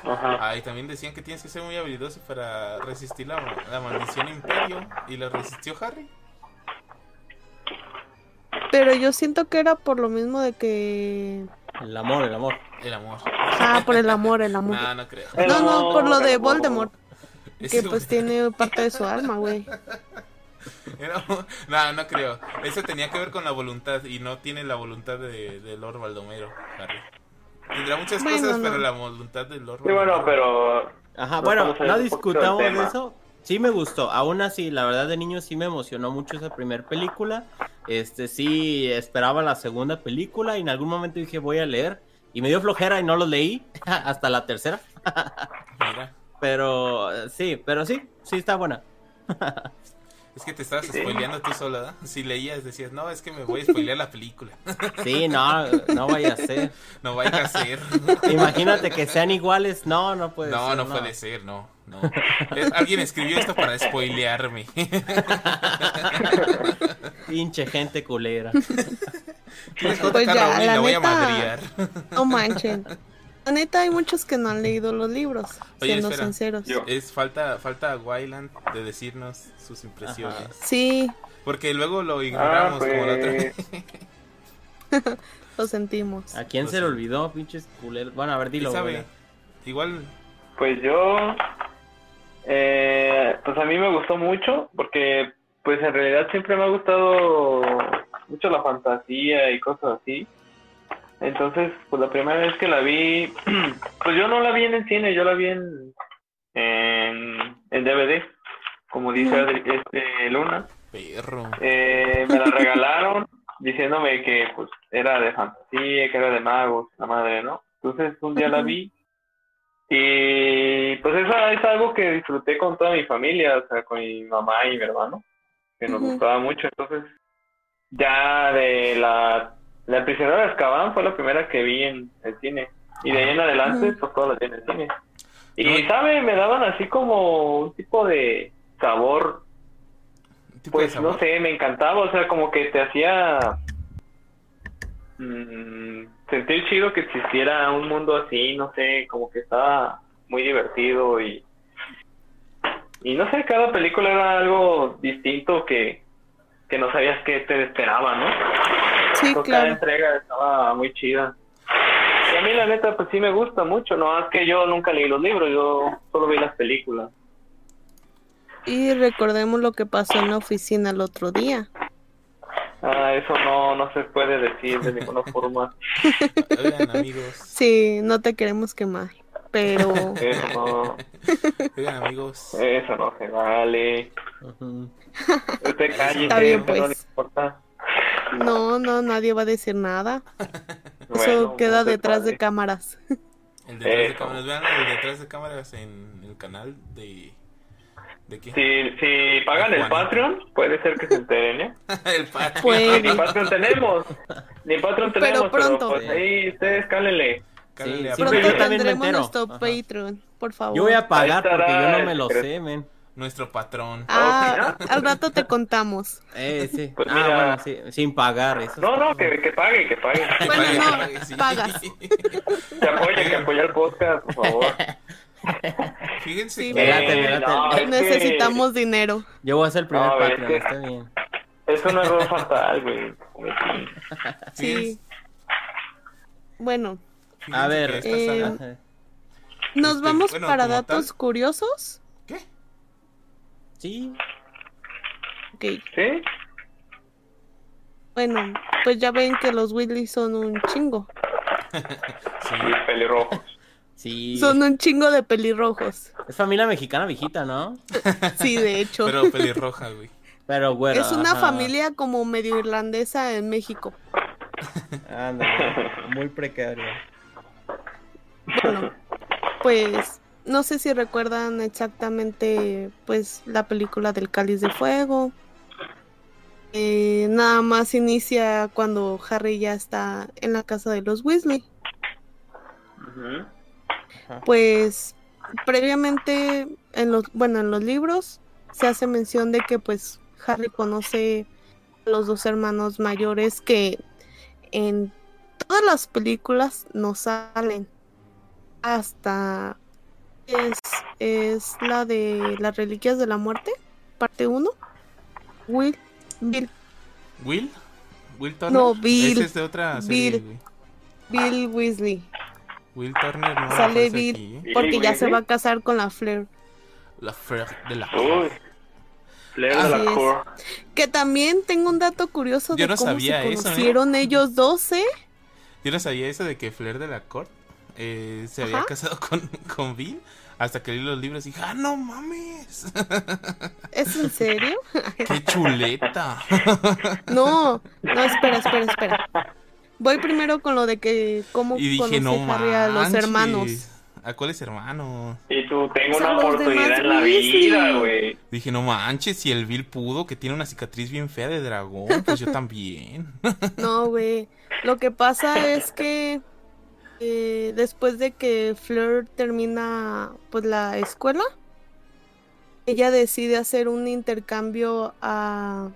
Ajá. Ah, y también decían que tienes que ser muy habilidoso para resistir la, la maldición imperio. Y lo resistió Harry. Pero yo siento que era por lo mismo de que... El amor, el amor. El amor. Ah, por el amor, el amor. No, no creo. No, no, por lo de Voldemort, que pues tiene parte de su alma, güey. [LAUGHS] era- No, no creo. Eso tenía que ver con la voluntad. Y no tiene la voluntad de, de Lord Baldomero, Harry. Tendrá muchas Bueno, cosas, no. pero la voluntad de Lord Sí, bueno, Baldomero- pero Ajá, No bueno, no discutamos eso. Sí me gustó. Aún así, la verdad de niño sí me emocionó mucho esa primera película. Este sí esperaba la segunda película y en algún momento dije voy a leer y me dio flojera y no lo leí [LAUGHS] hasta la tercera. Mira, [LAUGHS] Pero eh, sí, pero sí, sí está buena. Es que te estabas Sí. spoileando tú sola, ¿verdad? Si leías, decías, no, es que me voy a spoilear la película. [LAUGHS] Sí, no, no vaya a ser. No vaya a ser. [LAUGHS] Imagínate que sean iguales. No, no puede No, ser. no puede ser, no, no. Alguien escribió esto para spoilearme. [LAUGHS] Pinche gente culera. ¿Quién es Pues ya, la La voy a neta. madrear. No manchen. La neta, hay muchos que no han leído los libros, Oye, siendo espera. sinceros. Yo. Es falta, falta a Wyland de decirnos sus impresiones. Ajá. Sí, Porque luego lo Ah, ignoramos como la otra vez. pues, [LAUGHS] lo sentimos. ¿A quién Pues se le olvidó, pinches culeros? Bueno, a ver, ¿Quién dilo. sabe? Igual, pues yo, eh, pues a mí me gustó mucho porque, pues en realidad siempre me ha gustado mucho la fantasía y cosas así. Entonces, pues la primera vez que la vi, [CLEARS THROAT] pues yo no la vi en el cine, yo la vi en, en, en DVD, como dice. Adri- este Luna. perro. Eh, me la regalaron [LAUGHS] diciéndome que pues era de fantasía, que era de magos, la madre, ¿no? Entonces un día la vi y pues esa es algo que disfruté con toda mi familia, o sea, con mi mamá y mi hermano, que nos gustaba mucho. Entonces ya de la, la prisionera de Azkaban fue la primera que vi en el cine. Y de ahí en adelante pues todas las vi en el cine. Y No, sabe, me daban así como un tipo de sabor de pues no sé, me encantaba, o sea, como que te hacía mm, sentir chido que existiera un mundo así, no sé, como que estaba muy divertido y y no sé, cada película era algo distinto que que no sabías qué te esperaba, ¿no? Sí, Pues cada claro. entrega estaba muy chida. Y a mí la neta pues sí me gusta mucho, no es que yo nunca leí los libros, yo solo vi las películas. Y recordemos lo que pasó en la oficina el otro día. Ah, eso no, no se puede decir de ninguna [LAUGHS] forma. Oigan, amigos. Sí, no te queremos quemar, pero Eso no, Oigan, amigos. eso no se vale. Usted Está bien, usted no le pues. importa. No, no, nadie va a decir nada. [LAUGHS] Eso Bueno, queda usted detrás de sabe. cámaras. [LAUGHS] El detrás de Eso. cámaras. Vean el detrás de cámaras en el canal de. ¿De qué? Si, si pagan el. Patreon, puede ser que se enteren, ¿eh? [LAUGHS] el Patreon. Pues- Ni Patreon tenemos, ni Patreon Pero tenemos, pero, pronto. pues ahí ustedes cálenle. Cálenle Sí, a siempre Pronto tendremos nuestro. Patreon, por favor. Yo voy a pagar porque yo no me lo sé, men. Nuestro patrón. Ah, al rato te contamos. Eh, sí. Pues ah, mira. bueno, sí, sin pagar. Eso No, no, que, que pague, que pague. [LAUGHS] Que Bueno, pague, no, que pague, sí. pagas. [LAUGHS] Que apoye, que apoye el podcast, por favor. [LAUGHS] Fíjense Sí, que. Me late. No, es que Necesitamos dinero. Yo voy a ser el primer No, es Patreon, que- está bien. Es un error fatal, güey. Sí. Bueno, fíjense A ver, que eh, nos Este, vamos bueno, para datos tal- curiosos. Sí, Ok, ¿Sí? bueno, pues ya ven que los Weasley son un chingo. [LAUGHS] Sí. Y pelirrojos. sí. Son un chingo de pelirrojos. Es familia mexicana viejita, ¿no? [LAUGHS] Sí, de hecho. Pero pelirroja, güey. Pero bueno. es una ajá. familia como medio irlandesa en México. [LAUGHS] Ándale, muy precario. Bueno, pues no sé si recuerdan exactamente pues la película del Cáliz de Fuego. Eh, nada más inicia cuando Harry ya está en la casa de los Weasley. Pues previamente en los bueno en los libros se hace mención de que pues Harry conoce a los dos hermanos mayores que en todas las películas no salen hasta es, es la de las reliquias de la muerte parte 1 Will Bill ¿Will? ¿Will Turner? No, Bill. Ese es de otra serie, Bill. Bill Weasley Will Turner no Sale aparece Bill. aquí, ¿eh? Porque ya se va a casar con la Flair La Fer de la Uy. De la es. Core. Que también tengo un dato curioso de no cómo sabía se eso, ¿eh? conocieron ellos dos, ¿eh? Yo no sabía eso de que Flair de la Corte eh, se había Ajá. casado [LAUGHS] con, con Bill hasta que leí los libros y dije, ¡ah, no mames! [LAUGHS] ¿Es en serio? [LAUGHS] ¡Qué chuleta! No, no, espera, espera, espera. Voy primero con lo de que cómo y dije, no Harry a los hermanos. ¿A cuáles hermanos? Y tú, tengo O sea, una oportunidad en la vida, güey. Dije, no manches, si el Bill pudo, que tiene una cicatriz bien fea de dragón, pues yo también. No, güey. Lo que pasa es que eh, después de que Fleur termina pues la escuela, ella decide hacer un intercambio a,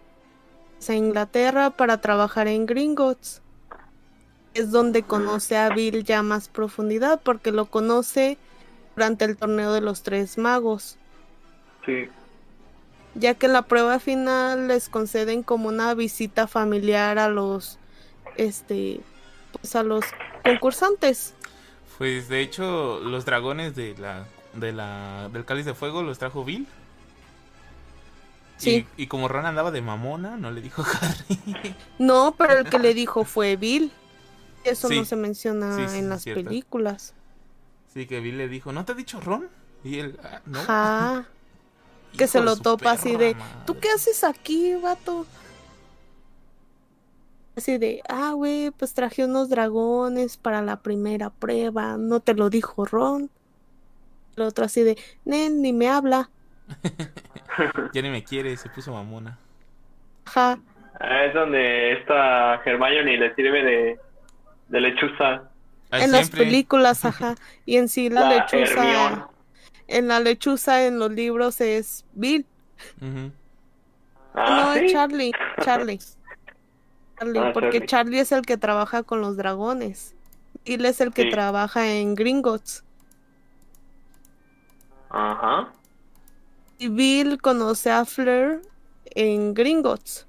pues, a Inglaterra para trabajar en Gringotts. Es donde conoce a Bill ya más profundidad, porque lo conoce durante el torneo de los tres magos Sí. ya que en la prueba final les conceden como una visita familiar a los este pues a los concursantes. Pues de hecho, los dragones de la, de la, del cáliz de fuego los trajo Bill. Sí. Y, y como Ron andaba de mamona, no le dijo [LAUGHS] Harry. No, pero el que le dijo fue Bill. Eso Sí. no se menciona Sí, sí, en las cierto. películas. Sí, que Bill le dijo, ¿no te ha dicho Ron? Y él, "Ah, no. Ajá. [LAUGHS] que se lo topa así de, madre". ¿tú qué haces aquí, vato? Así de, ah, güey, pues traje unos dragones para la primera prueba, no te lo dijo Ron. El otro así de, nen, ni me habla. [LAUGHS] Ya ni me quiere, se puso mamona. Ajá. Ah, Es donde esta Hermione le sirve de, de lechuza. Ah, en las películas, [LAUGHS] ajá. Y en sí la, La lechuza, Hermione. en la lechuza en los libros es Bill. Ah, no, ¿sí? es Charlie, Charlie. Charlie, Ah, porque Charlie. Charlie es el que trabaja con los dragones. Bill es el que Sí. trabaja en Gringotts. Ajá. Y Bill conoce a Fleur en Gringotts.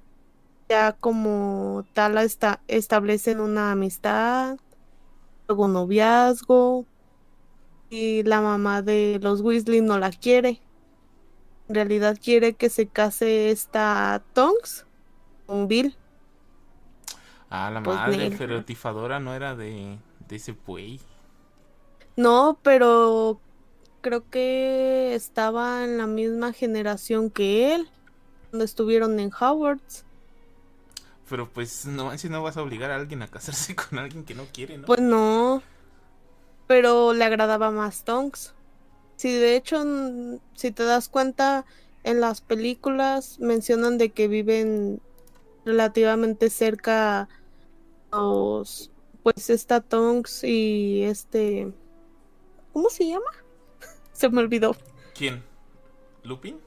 ya como tal esta, establecen una amistad, luego noviazgo, y la mamá de los Weasley no la quiere. En realidad quiere que se case esta Tonks con Bill. Ah, la Pues, madre, Nel. pero Tifadora no era de, de ese güey. No, pero creo que estaba en la misma generación que él, cuando estuvieron en Howard's. Pero pues no manches, no vas a obligar a alguien a casarse [LAUGHS] con alguien que no quiere, ¿no? Pues no, pero le agradaba más Tonks. Si de hecho, si te das cuenta, en las películas mencionan de que viven relativamente cerca los, pues esta Tonks y este, ¿cómo se llama? [LAUGHS] Se me olvidó. ¿Quién? ¿Lupin?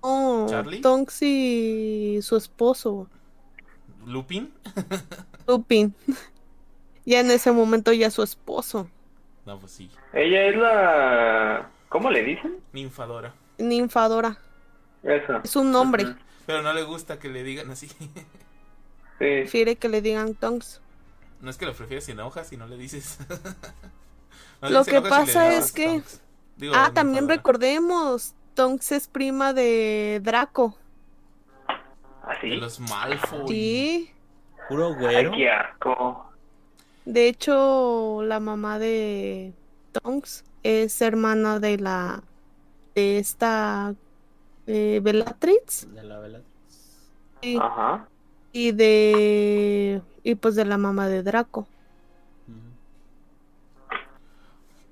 Oh, ¿Charlie? Tonks y su esposo, ¿Lupin? [LAUGHS] Lupin. [LAUGHS] ya en ese momento ya su esposo, No, pues sí. Ella es la... ¿Cómo le dicen? Ninfadora. Ninfadora. Eso. Es un nombre. Pero no le gusta que le digan así. Sí. Prefiere que le digan Tonks. No es que lo prefieres sin hojas y no le dices. [LAUGHS] No Lo que pasa es que-. Digo, Ah, también recordemos, Tonks es prima de Draco. De Así. los Malfoy. Sí. Puro Ay, güero. qué asco. De hecho, la mamá de Tonks es hermana de la de esta eh, Bellatrix De la y, Ajá. Y de y pues de la mamá de Draco.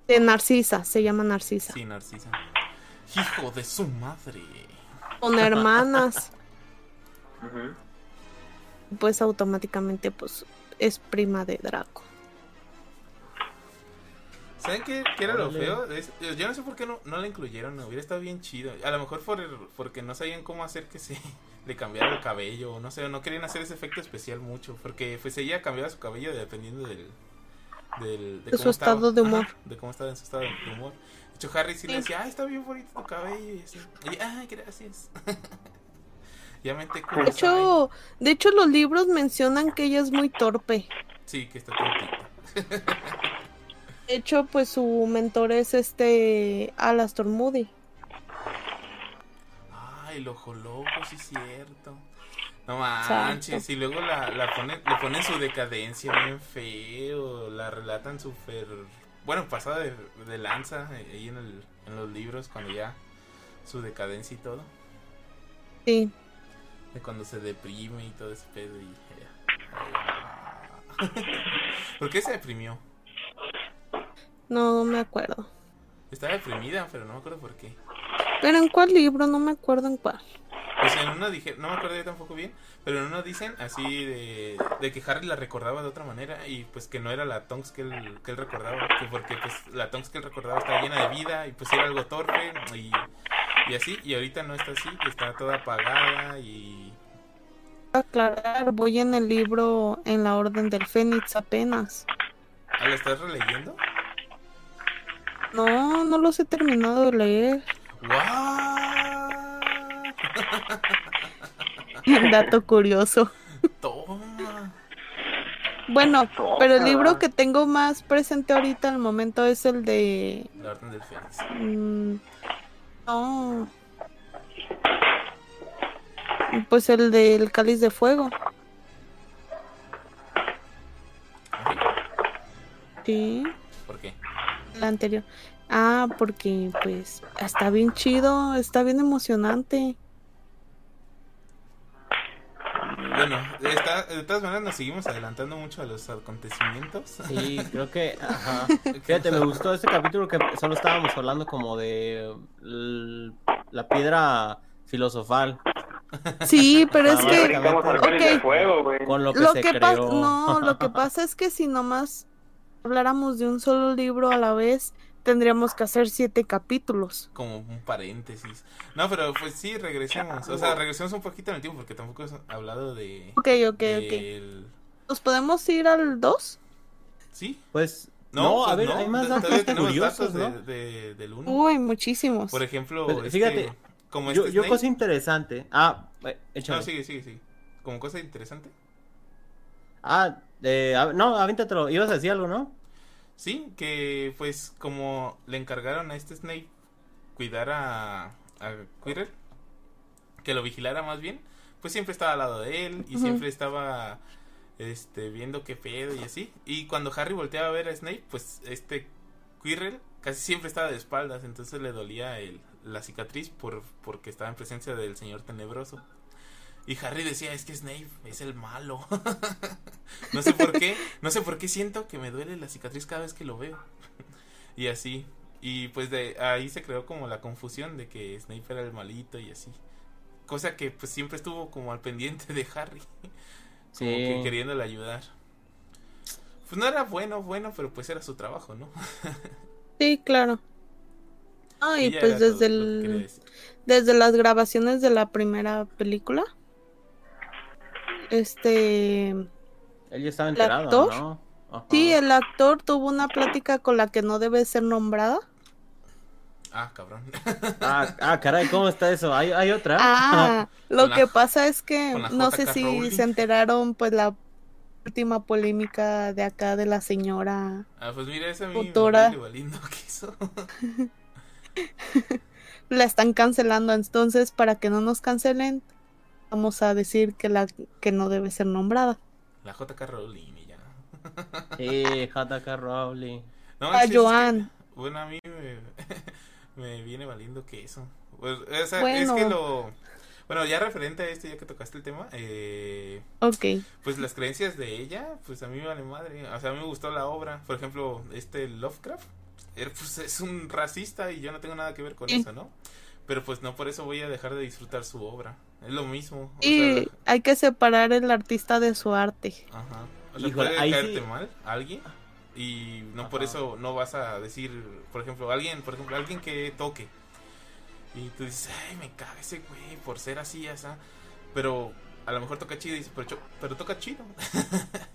De Narcisa, se llama Narcisa. Sí, Narcisa. Hijo de su madre. Son hermanas, [LAUGHS] pues automáticamente pues es prima de Draco. ¿Saben qué, qué era lo feo? Es- yo no sé por qué no, no la incluyeron, hubiera estado bien chido. A lo mejor por porque no sabían cómo hacer que se le cambiara el cabello, no sé, no querían hacer ese efecto especial mucho, porque pues ella cambiaba su cabello dependiendo del... del De su estado de humor. de cómo estaba en su estado de humor. De hecho, Harry sí le decía, ah, está bien bonito tu cabello, y así. Y, ay, gracias. [LAUGHS] ya me cómo De hecho, de hecho los libros mencionan que ella es muy torpe. Sí, que está tontita. [LAUGHS] De hecho, pues su mentor es este Alastor Moody. Ay, el ojo loco, sí es cierto. No manches, y luego la, la ponen, le ponen su decadencia bien feo, la relatan súper, bueno, pasada de, de lanza eh, ahí en, el, en los libros, cuando ya su decadencia y todo, Sí. de cuando se deprime y todo ese pedo y... [LAUGHS] ¿Por qué se deprimió? No, no me acuerdo. Estaba deprimida, pero no me acuerdo por qué. Pero en cuál libro, no me acuerdo en cuál. Pues en una dije, no me acuerdo yo tampoco bien, pero en una dicen así de, de que Harry la recordaba de otra manera y pues que no era la Tonks que él, que él recordaba, que porque pues la Tonks que él recordaba estaba llena de vida y pues era algo torpe y, y así, y ahorita no está así, que está toda apagada y... Aclarar, voy en el libro en la Orden del Fénix apenas. ¿Ah, ¿La estás releyendo? No, no los he terminado de leer. ¡Guau! [LAUGHS] Dato curioso. Toma. Bueno, pero el libro que tengo más presente ahorita al momento es el de... La Orden del Fénix. mm, no. Pues el del Cáliz de Fuego. Sí. ¿Por qué? La anterior. Ah, porque pues está bien chido, está bien emocionante. Bueno, está, de todas maneras nos seguimos adelantando mucho a los acontecimientos. Sí, creo que. [LAUGHS] Ajá. Fíjate, me gustó este capítulo que solo estábamos hablando como de la piedra filosofal. Sí, pero es que Brincamos al cáliz de Ok. fuego. Con lo que lo se que pasa, creó. no, lo que [LAUGHS] pasa es que si nomás habláramos de un solo libro a la vez, tendríamos que hacer siete capítulos. como un paréntesis. No, pero pues sí, regresemos. O sea, regresemos un poquito en el tiempo porque tampoco has hablado de... Ok, ok, ok. del- ¿Nos podemos ir al 2? ¿Sí? Pues. No, a pues ver, hay más Todavía datos tenemos curiosos, datos ¿no? de, de- del uno. Uy, muchísimos. Por ejemplo, Pues, este, fíjate, como Yo, este yo cosa interesante. Ah, eh, échale. No, sigue, sigue, sigue. Como cosa interesante. Ah, eh, a- no, avíntatelo. Ibas a decir algo, ¿no? Sí, que pues como le encargaron a este Snape cuidar a, a Quirrell, que lo vigilara más bien, pues siempre estaba al lado de él y siempre estaba este viendo qué pedo y así. Y cuando Harry volteaba a ver a Snape, pues este Quirrell casi siempre estaba de espaldas, entonces le dolía el, la cicatriz por porque estaba en presencia del señor tenebroso. Y Harry decía, es que Snape es el malo. [LAUGHS] no sé por qué, no sé por qué siento que me duele la cicatriz cada vez que lo veo. [LAUGHS] y así. Y pues de ahí se creó como la confusión de que Snape era el malito y así. Cosa que pues siempre estuvo como al pendiente de Harry. [LAUGHS] Como que queriéndole ayudar. Pues no era bueno, bueno, pero pues era su trabajo, ¿no? Sí, claro. Ah, y ya pues desde el, desde las grabaciones de la primera película, este, Él ya estaba ¿El enterado, actor? ¿no? Ajá. sí, el actor tuvo una plática con la que no debe ser nombrada. Ah, cabrón. [LAUGHS] Ah, ah, caray, ¿cómo está eso? ¿Hay, hay otra? Ah, [LAUGHS] lo la que pasa es que no sé si Rowling. se enteraron, pues la última polémica de acá de la señora. Ah, pues mira, esa a mí Autora. me vale valiendo queso. [LAUGHS] La están cancelando, entonces para que no nos cancelen, vamos a decir que la que no debe ser nombrada. La JK Rowling y ya. [LAUGHS] Sí, JK Rowling. No, A sí, es que- Joan. bueno, a mí me, [LAUGHS] me viene valiendo queso. Pues, o sea, Bueno. es que lo... Bueno, ya referente a esto, ya que tocaste el tema, eh, Ok. pues las creencias de ella, pues a mí me vale madre. O sea, a mí me gustó la obra. Por ejemplo, este Lovecraft, er, pues es un racista y yo no tengo nada que ver con Sí. eso, ¿no? Pero pues no por eso voy a dejar de disfrutar su obra. Es lo mismo. O Y sea, hay que separar el artista de su arte. Ajá. O sea, Híjole, puede caerte sí. mal a alguien y no por eso no vas a decir, por ejemplo, alguien, por ejemplo, alguien que toque y tú dices, ay, me caga ese güey por ser así, asa. Pero a lo mejor toca chido y dices, pero, cho- pero toca chido. [LAUGHS]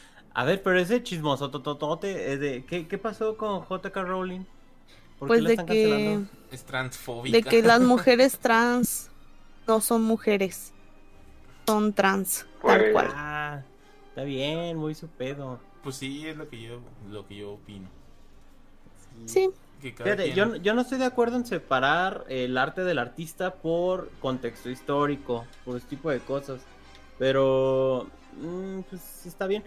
[LAUGHS] A ver, pero ese chismoso tototote, es de, ¿qué, ¿qué pasó con JK Rowling? ¿Por Pues qué la de están que cancelando? es transfóbica. de que las [LAUGHS] mujeres trans no son mujeres, son trans, tal Pues- cual. Ah, está bien, muy su pedo. Pues sí, es lo que yo, lo que yo opino. Sí, Fíjate, quien- yo, yo no estoy de acuerdo en separar el arte del artista por contexto histórico, por ese tipo de cosas. Pero, mm, pues está bien.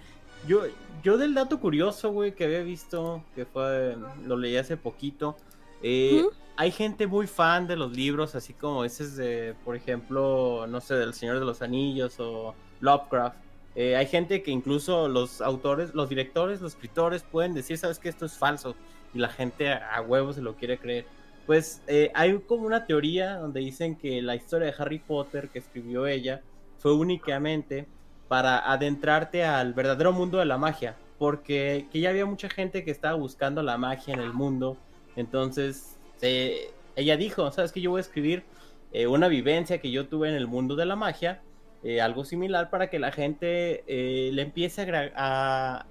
Yo, yo del dato curioso, güey, que había visto, que fue, lo leí hace poquito, eh, hay gente muy fan de los libros, así como ese es de, por ejemplo, no sé, del Señor de los Anillos o Lovecraft. Eh, hay gente que incluso los autores, los directores, los escritores pueden decir, sabes que esto es falso y la gente a, a huevo se lo quiere creer. Pues eh, hay como una teoría donde dicen que la historia de Harry Potter que escribió ella fue únicamente para adentrarte al verdadero mundo de la magia, porque que ya había mucha gente que estaba buscando la magia en el mundo, entonces eh, ella dijo, sabes que yo voy a escribir eh, una vivencia que yo tuve en el mundo de la magia, eh, algo similar para que la gente eh, le empiece a, agra- a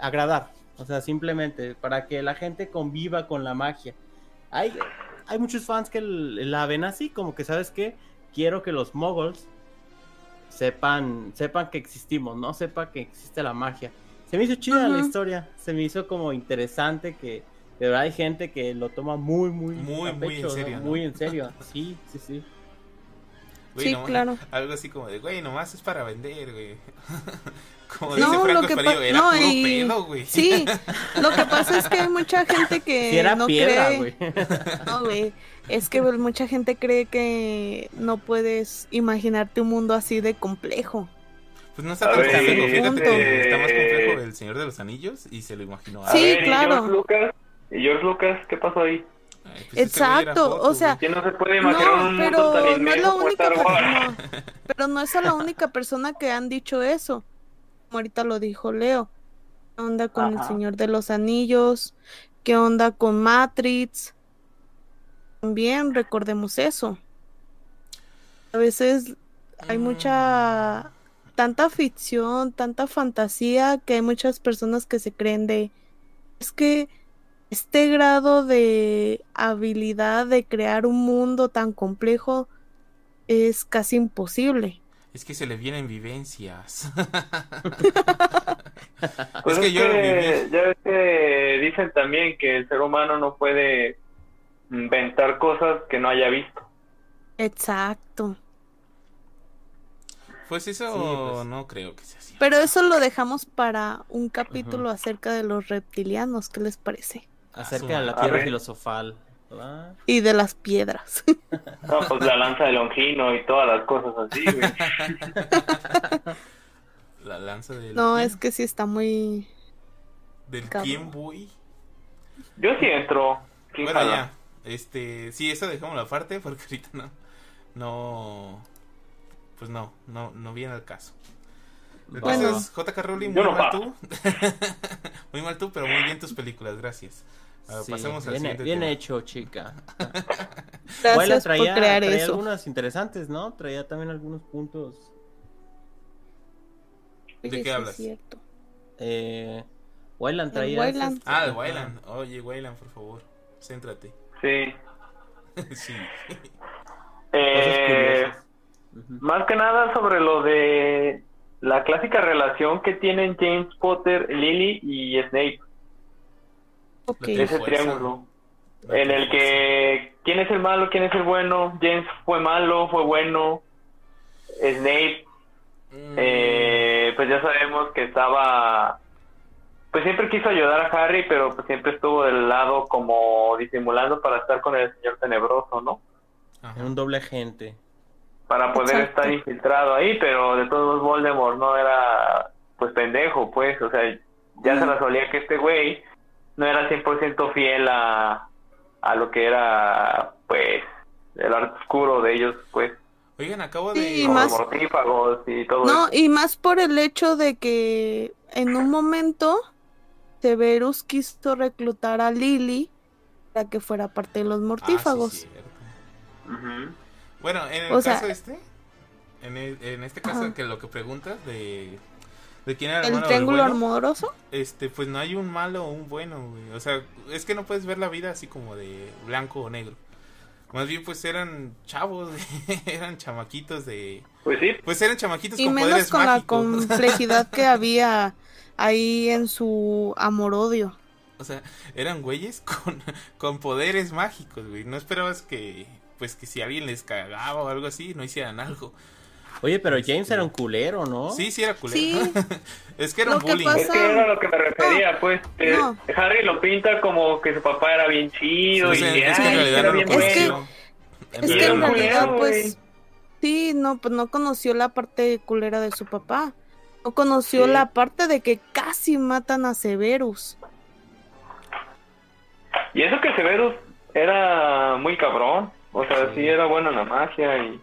agradar, o sea, simplemente para que la gente conviva con la magia. Hay, hay muchos fans que la ven así, como que, ¿sabes qué? Quiero que los moguls sepan, sepan que existimos, ¿no? Sepa que existe la magia. Se me hizo chida la historia, se me hizo como interesante que de verdad hay gente que lo toma muy, muy, Muy, a muy en serio, ¿no? Muy en serio, sí, sí, sí. Güey, Sí, nomás- claro. Algo así como de, güey, nomás es para vender, güey. [LAUGHS] como No, dice lo que era no, puro y- pedo, güey. Sí, lo que pasa es que hay mucha gente que Si era no piedra, cree. güey. [LAUGHS] No, güey. Es que mucha gente cree que no puedes imaginarte un mundo así de complejo. Pues no está A tan complejo, fíjate que está más complejo el Señor de los Anillos y se lo imaginó. A Sí, ver, ¿y claro. George Lucas? ¿Y George Lucas qué pasó ahí? Ay, pues Exacto, o sea. Que no se puede imaginar No, un mundo tan pero no es la única persona. Pero no es la única persona que han dicho eso. Como ahorita lo dijo Leo. ¿Qué onda con el. Señor de los Anillos? ¿Qué onda con Matrix? También recordemos eso. A veces hay Mm. mucha tanta ficción, tanta fantasía que hay muchas personas que se creen de es que este grado de habilidad de crear un mundo tan complejo es casi imposible. Es que se le vienen vivencias. Pues [LAUGHS] es que yo lo viví. ya ves que dicen también que el ser humano no puede inventar cosas que no haya visto. Exacto. Pues eso Sí, pues. no creo que sea así. Pero eso lo dejamos para un capítulo acerca de los reptilianos, ¿qué les parece? Acerca de la piedra filosofal. ¿verdad? Y de las piedras. [LAUGHS] No, pues la lanza de Longino y todas las cosas así, güey. [LAUGHS] La lanza del No, quién? es que sí está muy... del quién voy. Yo sí entro. ¿Quién Bueno, jala? ya. Este, sí, eso dejémoslo aparte porque ahorita no no pues no, no no viene al caso. Bueno. Entonces, JK Rowling, muy no mal tú. [LAUGHS] muy mal tú, pero muy bien tus películas, gracias. A ver, Sí, pasemos al bien, siguiente bien tema. hecho, chica. [LAUGHS] Gracias traía, por crear traía eso. algunas interesantes, ¿no? Traía también algunos puntos. ¿De qué hablas? cierto. Eh, Wayland traía. Wayland. Ah, de. Wayland. Oye, Wayland, por favor, céntrate. Sí. [LAUGHS] sí. Eh, más que nada sobre lo de la clásica relación que tienen James Potter, Lily y Snape. Ese fuerza. triángulo. En el que quién es el malo, quién es el bueno. James fue malo, fue bueno. Snape, Mm, eh, pues ya sabemos que estaba, pues siempre quiso ayudar a Harry, pero pues siempre estuvo del lado como disimulando para estar con el señor tenebroso, ¿no? ajá. Un doble agente. Para poder Exacto. estar infiltrado ahí, pero de todos modos Voldemort no era, pues pendejo, pues, o sea, ya se la solía que este güey no era 100% fiel a, a lo que era, pues, el arte oscuro de ellos, pues, Oigan, acabo de Sí, y como más- los mortífagos y todo No, eso. y más por el hecho de que en un momento Severus quiso reclutar a Lily para que fuera parte de los Ah, sí, mortífagos. cierto. Ujú. Bueno, en el O sea- caso este, en, el- en este caso Ajá. que lo que preguntas de, de quién era el, el malo o el triángulo bueno, amoroso. este, pues no hay un malo o un bueno, güey. O sea, es que no puedes ver la vida así como de blanco o negro. Más bien, pues eran chavos, [LAUGHS] eran chamaquitos de... Pues sí, Pues eran chamaquitos Y con menos poderes con la complejidad que [LAUGHS] había ahí en su amor-odio. O sea, eran güeyes con, [LAUGHS] con poderes mágicos, güey. No esperabas que, pues, que si alguien les cagaba o algo así, no hicieran algo. Oye, pero James Este- era un culero, ¿no? Sí, sí era culero. Sí. [LAUGHS] es que era Lo un que bullying. pasa- Es que era a lo que me refería, pues. eh, no. Harry lo pinta como que su papá era bien chido sea, y es que en realidad era no bien Es que-. En Es que era en un realidad, culero, pues, sí, no, pues no conoció la parte culera de su papá. No conoció Sí. la parte de que casi matan a Severus. Y eso que Severus era muy cabrón. O sea, sí, Sí. era bueno en la magia y.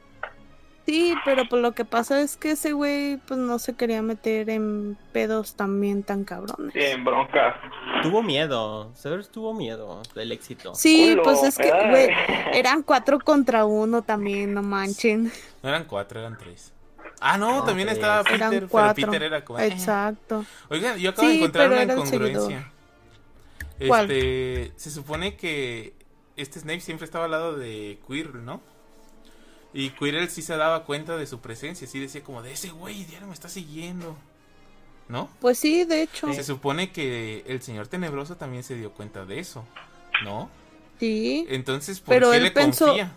Sí, pero pues lo que pasa es que ese güey pues no se quería meter en pedos también tan cabrones. Sí, en broncas. Tuvo miedo. Severus tuvo miedo del éxito. Sí, Culo, pues es que, güey, [LAUGHS] eran cuatro contra uno también, no manchen. No eran cuatro, eran tres. Ah, no, No, también tres. estaba Peter, Eran pero. Peter era como... eh. Exacto. Oigan, yo acabo Sí, de encontrar una incongruencia. ¿Cuál? Este, se supone que este Snape siempre estaba al lado de Quirrell, ¿no? Y Quirrell sí se daba cuenta de su presencia, sí decía como de ese güey, diario me está siguiendo. ¿No? Pues sí, de hecho. Se supone que el señor tenebroso también se dio cuenta de eso, ¿no? Sí, Entonces, ¿por Pero qué él le pensó- confía?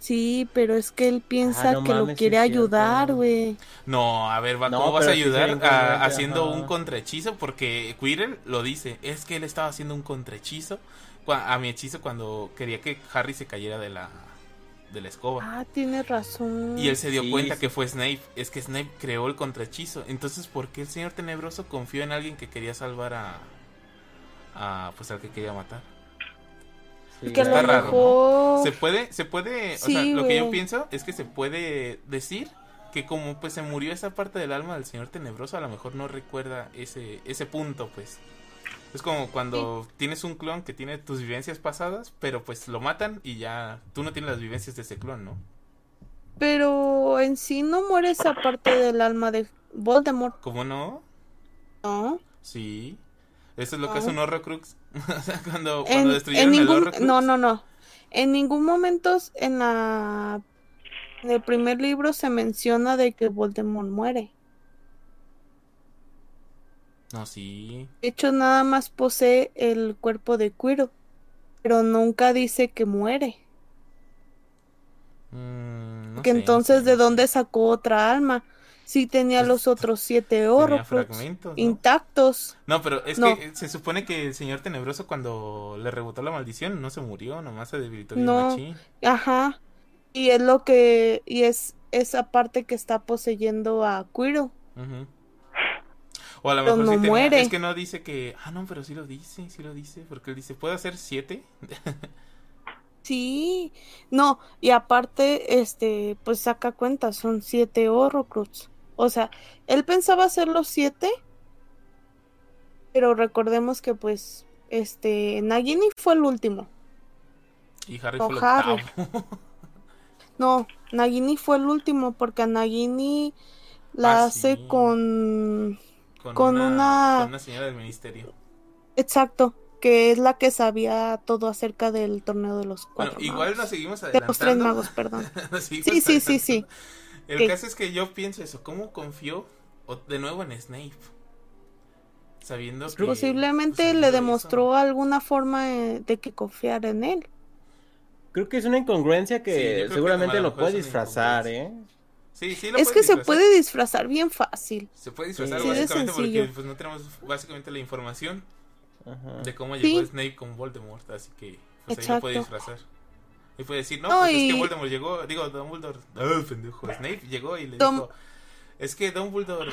sí, pero es que él piensa Ah, no que lo mames, sí quiere ayudar, güey. No, a ver, va, No, ¿cómo vas a sí ayudar a- haciendo ajá. un contrahechizo? Porque Quirrell lo dice, es que él estaba haciendo un contrahechizo a mi hechizo cuando quería que Harry se cayera de la, de la escoba. Ah, tienes razón. Y él se dio Sí, cuenta sí. que fue Snape. Es que Snape creó el contrahechizo. Entonces, ¿por qué el señor tenebroso confió en alguien que quería salvar a, a pues al que quería matar? Sí. que Está lo raro. Se puede, se puede, o sea, lo que yo pienso es que se puede decir que como pues se murió esa parte del alma del señor tenebroso, a lo mejor no recuerda ese, ese punto, pues. Es como cuando tienes un clon que tiene tus vivencias pasadas, pero pues lo matan y ya tú no tienes las vivencias de ese clon, ¿no? Pero en sí no muere esa parte del alma de Voldemort, ¿Cómo no? ¿no? Sí. Eso es lo que hace un Horrocrux [LAUGHS] o sea, cuando, En, cuando en destruyeron el ningún, Horrocrux. no, no, no. En ningún momento en la en el primer libro se menciona de que Voldemort muere. No, sí. De hecho, nada más posee el cuerpo de Quirrell, pero nunca dice que muere. Mm, no que sé, entonces, sí, ¿de no sé. dónde sacó otra alma? Si tenía Pues, los otros siete ¿no? intactos. No, pero es que se supone que el señor tenebroso cuando le rebotó la maldición no se murió, nomás se debilitó bien No. machín. Ajá. Y es lo que. Y es esa parte que está poseyendo a Quirrell. Ujú. O a lo mejor sí no tenía- muere. es que no dice que, ah, no, pero sí lo dice, sí lo dice, porque él dice, ¿puedo hacer siete? [LAUGHS] Sí. No, y aparte, este, pues saca cuenta, son siete Horrocrux. O sea, él pensaba hacer los siete, pero recordemos que, pues, este, Nagini fue el último. Y Harry O fue el Harry. [LAUGHS] No, Nagini fue el último porque a Nagini la Ah, hace sí. con... con, Con una, una- con una señora del ministerio. Exacto, que es la que sabía todo acerca del torneo de los Bueno, cuatro igual magos. nos seguimos De adelantando. los tres magos, perdón. [LAUGHS] Sí, sí, sí, sí. El ¿Qué? caso es que yo pienso eso, ¿cómo confió de nuevo en Snape? Sabiendo que... Posiblemente pues, le demostró alguna forma de que confiar en él. Creo que es una incongruencia Sí, que que seguramente a lo lo puede disfrazar, ¿eh? Incongruencia. Sí, sí, lo Es que se puede disfrazar bien fácil. Se puede disfrazar Sí, básicamente porque pues, no tenemos básicamente la información Ajá. de cómo Sí. llegó Snape con Voldemort, así que pues, ahí lo puede disfrazar. Y puede decir, no, No, pues es que Voldemort llegó, digo, Dumbledore, ah, pendejo, Snape llegó y le dijo, es que Dumbledore,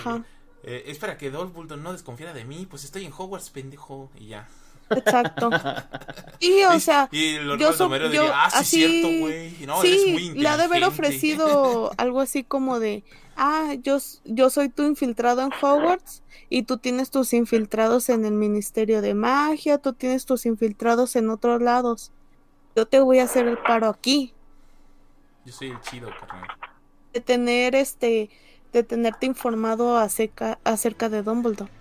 eh, es para que Dumbledore no desconfiara de mí, pues estoy en Hogwarts, pendejo, y ya. Exacto. [LAUGHS] Y o sea, y el Lord yo so- yo diría, ah, sí, así- cierto, güey, no, eres muy sí, le ha de haber inteligente". ofrecido [LAUGHS] algo así como de, ah, yo, yo soy tu infiltrado en Hogwarts y tú tienes tus infiltrados en el Ministerio de Magia, tú tienes tus infiltrados en otros lados. Yo te voy a hacer el paro aquí, Yo soy el chido, carnal. de tener este, de tenerte informado acerca, acerca de Dumbledore.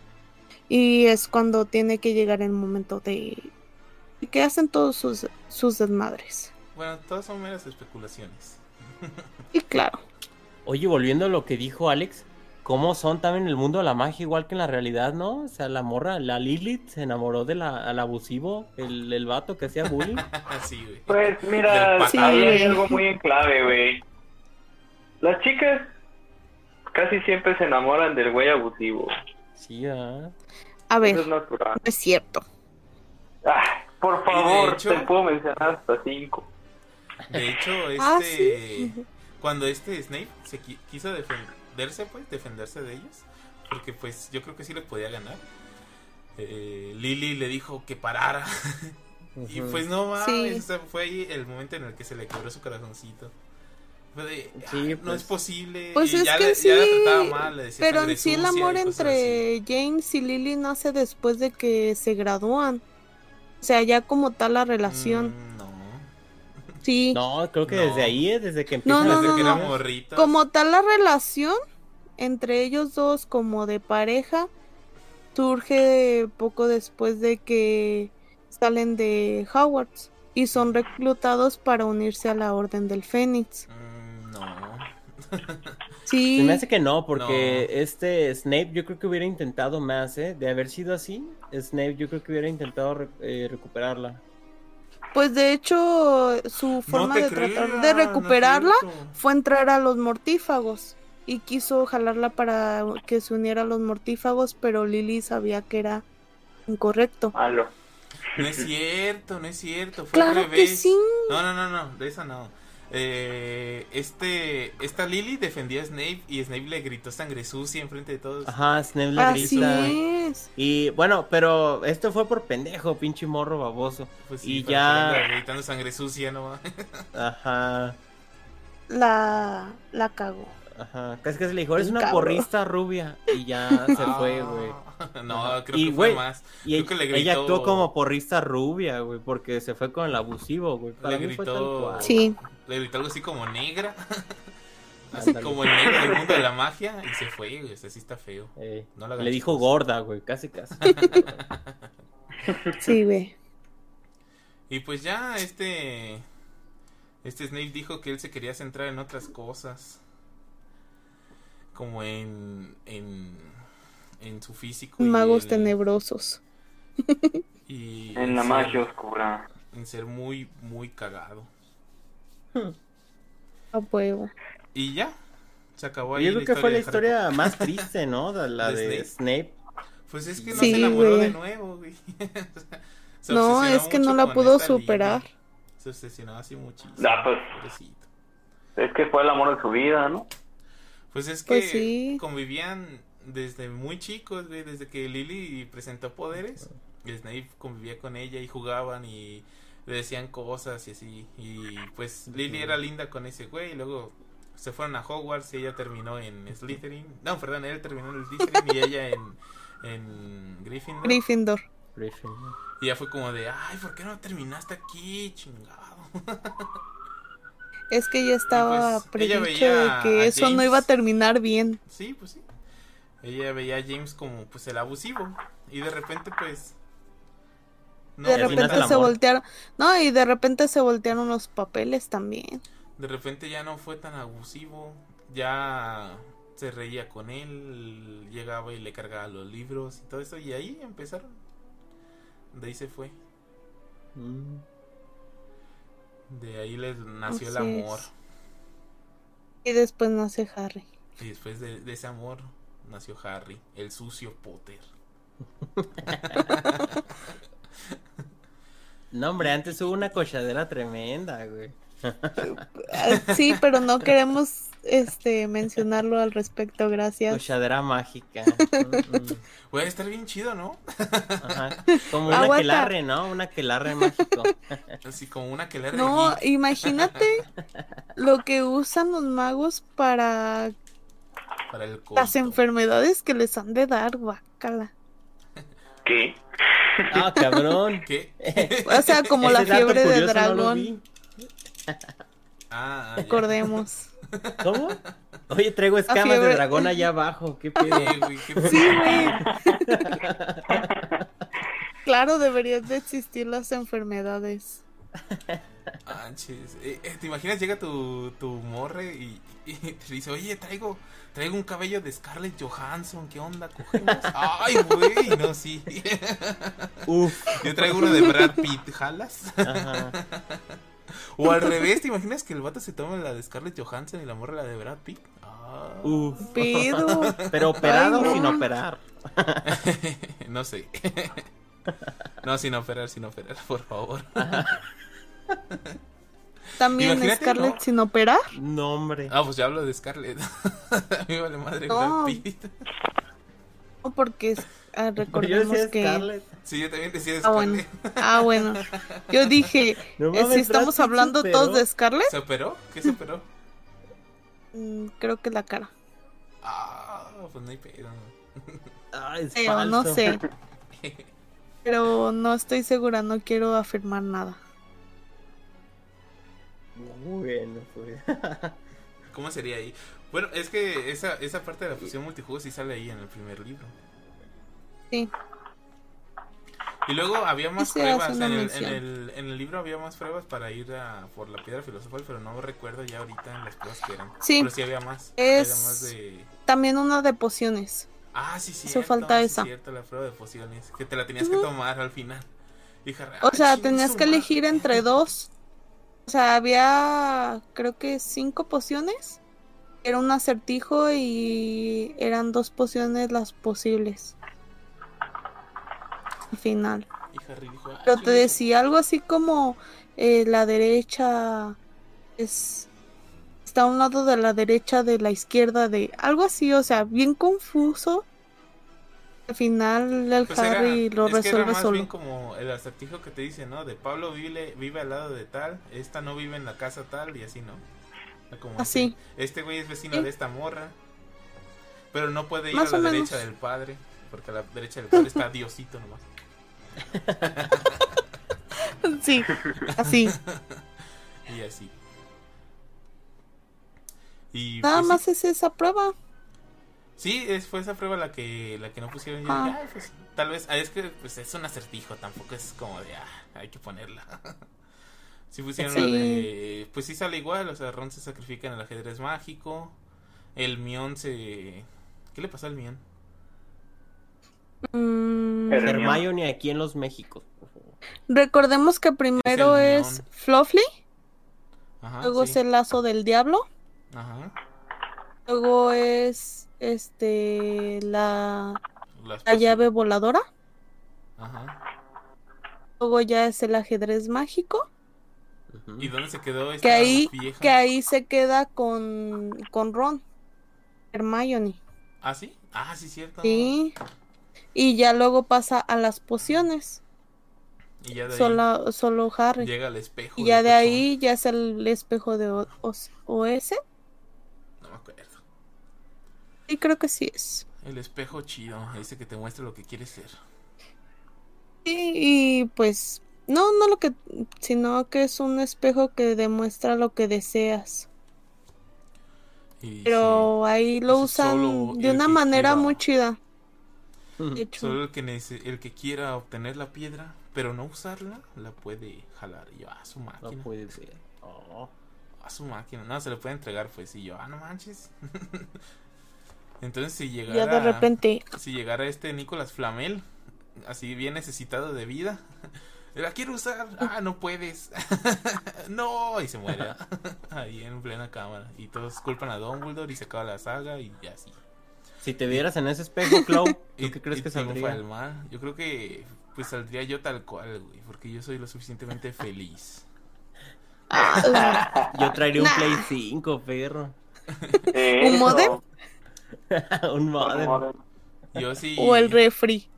Y es cuando tiene que llegar el momento de, que hacen todos sus, sus desmadres. Bueno, todas son meras especulaciones. [LAUGHS] Y claro. Oye, volviendo a lo que dijo Alex, ¿cómo son también en el mundo de la magia igual que en la realidad, no? O sea, la morra, la Lilith se enamoró del al abusivo, el, el vato que hacía bullying. [LAUGHS] sí, güey. Pues mira, patán. ahí hay Sí. algo muy en clave, güey. Las chicas casi siempre se enamoran del güey abusivo. Sí, ah. A ver, es natural. no es cierto. Ah, por Y de favor, hecho- te puedo mencionar hasta cinco. De hecho, este. Ah, sí. Cuando este Snape se qui- quiso defenderse, pues, defenderse de ellos, porque pues yo creo que sí le podía ganar. eh, Lily le dijo que parara. [LAUGHS] y Ujú. pues no mames, Sí. o sea, fue ahí el momento en el que se le quebró su corazoncito. De, Sí, "Ah, no pues. es posible. Pues y es ya, que le, sí, ya la trataba mal, le decía pero en sí el amor así. entre James y Lily nace después de que se gradúan. O sea, ya como tal la relación. Mm, no. Sí, No, creo que No. desde ahí, ¿eh? desde que No, empiezan no, a Desde no, que hacer eran no. morritas. como tal la relación entre ellos dos como de pareja surge poco después de que salen de Hogwarts y son reclutados para unirse a la Orden del Fénix. Mm, no. [LAUGHS] Sí, Se me hace que no, porque No. este Snape yo creo que hubiera intentado más, ¿eh? De haber sido así, Snape yo creo que hubiera intentado re- eh, recuperarla. pues de hecho su forma de tratar creas, de recuperarla fue entrar a los mortífagos y quiso jalarla para que se uniera a los mortífagos, pero Lily sabía que era incorrecto. Malo. No es cierto, no es cierto. Fue al Claro que sí. No, no, no, no, de esa no. Eh, este, esta Lily defendía a Snape y Snape le gritó sangre sucia enfrente de todos. Ajá, Snape le Así grita. es. Y bueno, pero esto fue por pendejo, pinche morro baboso. Pues sí, y ya- gritando sangre sucia, no. [LAUGHS] Ajá, La, la cagó. ajá. Casi que se le dijo, eres Un una cabrón. porrista rubia. Y ya se fue, [LAUGHS] güey. Ah, No, Ajá. creo Y, que güey, fue más. Y Creo que le ella actuó como porrista rubia, güey, porque se fue con el abusivo, güey. Le gritó-. Sí, Le gritó algo así como negra. [LAUGHS] así como el negro del mundo de la magia. Y se fue, güey. O sea, sí está feo. Eh, No la le dijo gorda, güey, casi casi. Sí, ve. Y pues ya este este Snape dijo que él se quería centrar en otras cosas. Como en en en su físico y Magos el- tenebrosos. [LAUGHS] y En la ser- magia oscura. en ser muy muy cagado. A huevo. Y ya se acabó ahí Yo creo que fue la historia más triste, ¿no? La [LAUGHS] ¿De de Snape. Pues es que no Sí, se enamoró güey. de nuevo, güey. [LAUGHS] Se No, es que no la pudo superar. Se obsesionó así muchísimo. Ah, pues. pobrecito. Es que fue el amor de su vida, ¿no? Pues es que Pues sí. convivían desde muy chicos, güey, desde que Lily presentó poderes. y Snape convivía con ella y jugaban y le decían cosas y así. Y pues Lily era linda con ese güey y luego se fueron a Hogwarts y ella terminó en [LAUGHS] Slytherin. No, perdón, él terminó en Slytherin y ella en, en Gryffindor. Gryffindor. Y ya fue como de, ay, ¿por qué no terminaste aquí, chingado? [LAUGHS] Es que ya estaba pues, ella predicho veía de que eso no iba a terminar bien. Sí, pues sí. Ella veía a James como pues el abusivo. Y de repente pues... No, de repente se voltearon. No, y de repente se voltearon los papeles también. de repente ya no fue tan abusivo. Ya se reía con él. Llegaba y le cargaba los libros y todo eso. Y ahí empezaron. De ahí se fue. Mm. De ahí les nació el amor. es. Y después nace Harry. Y después de, de ese amor nació Harry, el sucio Potter. [LAUGHS] [LAUGHS] No, hombre, antes hubo una cochadera tremenda, güey. Ah, Sí, pero no queremos este mencionarlo al respecto, gracias. Cochadera mágica. [LAUGHS] Puede estar bien chido, ¿no? Ajá. Como una Aguanta. aquelarre, ¿no? Un aquelarre mágico. [LAUGHS] Así como una que le No, imagínate lo que usan los magos para para el las enfermedades que les han de dar, guácala. ¿Qué? [LAUGHS] Ah, cabrón. [LAUGHS] ¿Qué? O sea, como la fiebre de no dragón, vi. Ah, ya. recordemos. [LAUGHS] ¿Cómo? Oye, traigo escamas de dragón allá abajo. ¿Qué pedo? Güey, qué Sí, güey. Claro, deberían de existir las enfermedades. Manches. Eh, eh, ¿Te imaginas? Llega tu, tu morre y, y [LAUGHS] te dice, oye, traigo, traigo un cabello de Scarlett Johansson, ¿qué onda? ¿Cogemos? [LAUGHS] Ay, güey, no, sí. [LAUGHS] Uf. Yo traigo uno de Brad Pitt, ¿jalas? Ajá. O al revés, ¿te imaginas que el vato se toma la de Scarlett Johansson y la morra la de Brad Pitt? Ah. Uf. Pido. Pero operado Ay, o no. sin operar. no sé. no, sin operar, sin operar, por favor. [LAUGHS] También Imagínate, Scarlett ¿no? sin operar. No, hombre. Ah, pues ya hablo de Scarlett. [LAUGHS] A mí vale madre No. Brad Pitt. No, porque es- ah, Yo recordemos decía que. Scarlett. Sí, yo también decía Ah, bueno. Scarlett. [LAUGHS] Ah, bueno. Yo dije, No eh, mames, si estamos hablando todos de Scarlett, ¿Se operó? ¿Qué se operó? mm, creo que la cara. Ah, pues no hay pedo. Ay, es Pero no falso. sé. Pero no estoy segura, no quiero afirmar nada. Bueno, pues. [LAUGHS] ¿Cómo sería ahí? Bueno, es que esa, esa parte de la fusión multijuego sí sale ahí en el primer libro. Sí. Y luego había más Sí pruebas. En el, en, el, en el libro había más pruebas para ir a por la piedra filosofal, pero no recuerdo ya ahorita en las pruebas que eran. Sí. Pero sí había más. Es- Era más de... También una de pociones. Ah, sí, sí. Hizo falta sí, esa. cierto, la prueba de pociones. Que te la tenías que tomar al final. Dije, O "Ah, sea, chingue tenías que madre". elegir entre dos. O sea, había creo que cinco pociones. Era un acertijo y eran dos pociones las posibles. Al final. "Ah, Pero te decía algo así como eh, la derecha es está a un lado de la derecha de la izquierda de algo así, o sea, bien confuso. Al final el Pues era- Harry lo es que era resuelve más solo. bien como el acertijo que te dice, ¿no? De Pablo vive, vive al lado de tal, esta no vive en la casa tal y así, ¿no? Como Así. ese, Este güey es vecino Sí. de esta morra, pero no puede ir Más a la menos. derecha del padre, porque a la derecha del padre está Diosito nomás. [LAUGHS] Sí, así. [LAUGHS] Y así. Y Nada pues, más es esa prueba. Sí, es, fue esa prueba la que, la que no pusieron. Yo Ah. dije, "Ay, pues, tal vez, ah, es que pues, es un acertijo, tampoco es como de, ah, hay que ponerla. [LAUGHS] sí pusieron lo Sí. de, pues sí sale igual, o sea, Ron se sacrifica en el ajedrez mágico, el Mion se... ¿Qué le pasó al Mion? Mm, Hermione aquí en los favor. recordemos que primero es, neón. Fluffy, Ajá, luego sí. es el lazo del diablo, Ajá. luego es este la, la llave voladora, Ajá. luego ya es el ajedrez mágico. ¿Y dónde se quedó esta que ahí, vieja? que ahí se queda con, con Ron, Hermione, ¿Ah, sí? Ah, sí, cierto. sí, y ya luego pasa a las pociones, Y ya de ahí solo, solo Harry. llega al espejo. Y ya de ahí ya es el espejo de O- Os- OS. No. Y creo que sí es. El espejo chido, ese que te muestra lo que quieres ser. Y, y, pues, no, no lo que, sino que es un espejo que demuestra lo que deseas. Y Pero ahí lo usan de una manera quiera. muy chida. Ujú. De sí, hecho, solo el que, el que quiera obtener la piedra, pero no usarla, la puede jalar. Y yo, a su No máquina. puede ser. Oh. A su máquina. No, se le puede entregar, pues. Y yo, ah, no manches. [LAUGHS] Entonces, si llegara. ya de repente, Si llegara este Nicolás Flamel, así bien necesitado de vida. [LAUGHS] La quiero usar. Ah, no puedes. [LAUGHS] no, y se muere. [LAUGHS] Ahí en plena cámara. Y todos culpan a Dumbledore y se acaba la saga y ya así. Si te vieras en ese espejo, Clau, ¿tú ¿Y qué crees y que saldría? el mal? Yo creo que pues saldría yo tal cual, güey, porque yo soy lo suficientemente feliz. ah, Yo traería un Nah. Play 5, perro. ¿Un modem? [LAUGHS] un modem. Yo sí o el refri.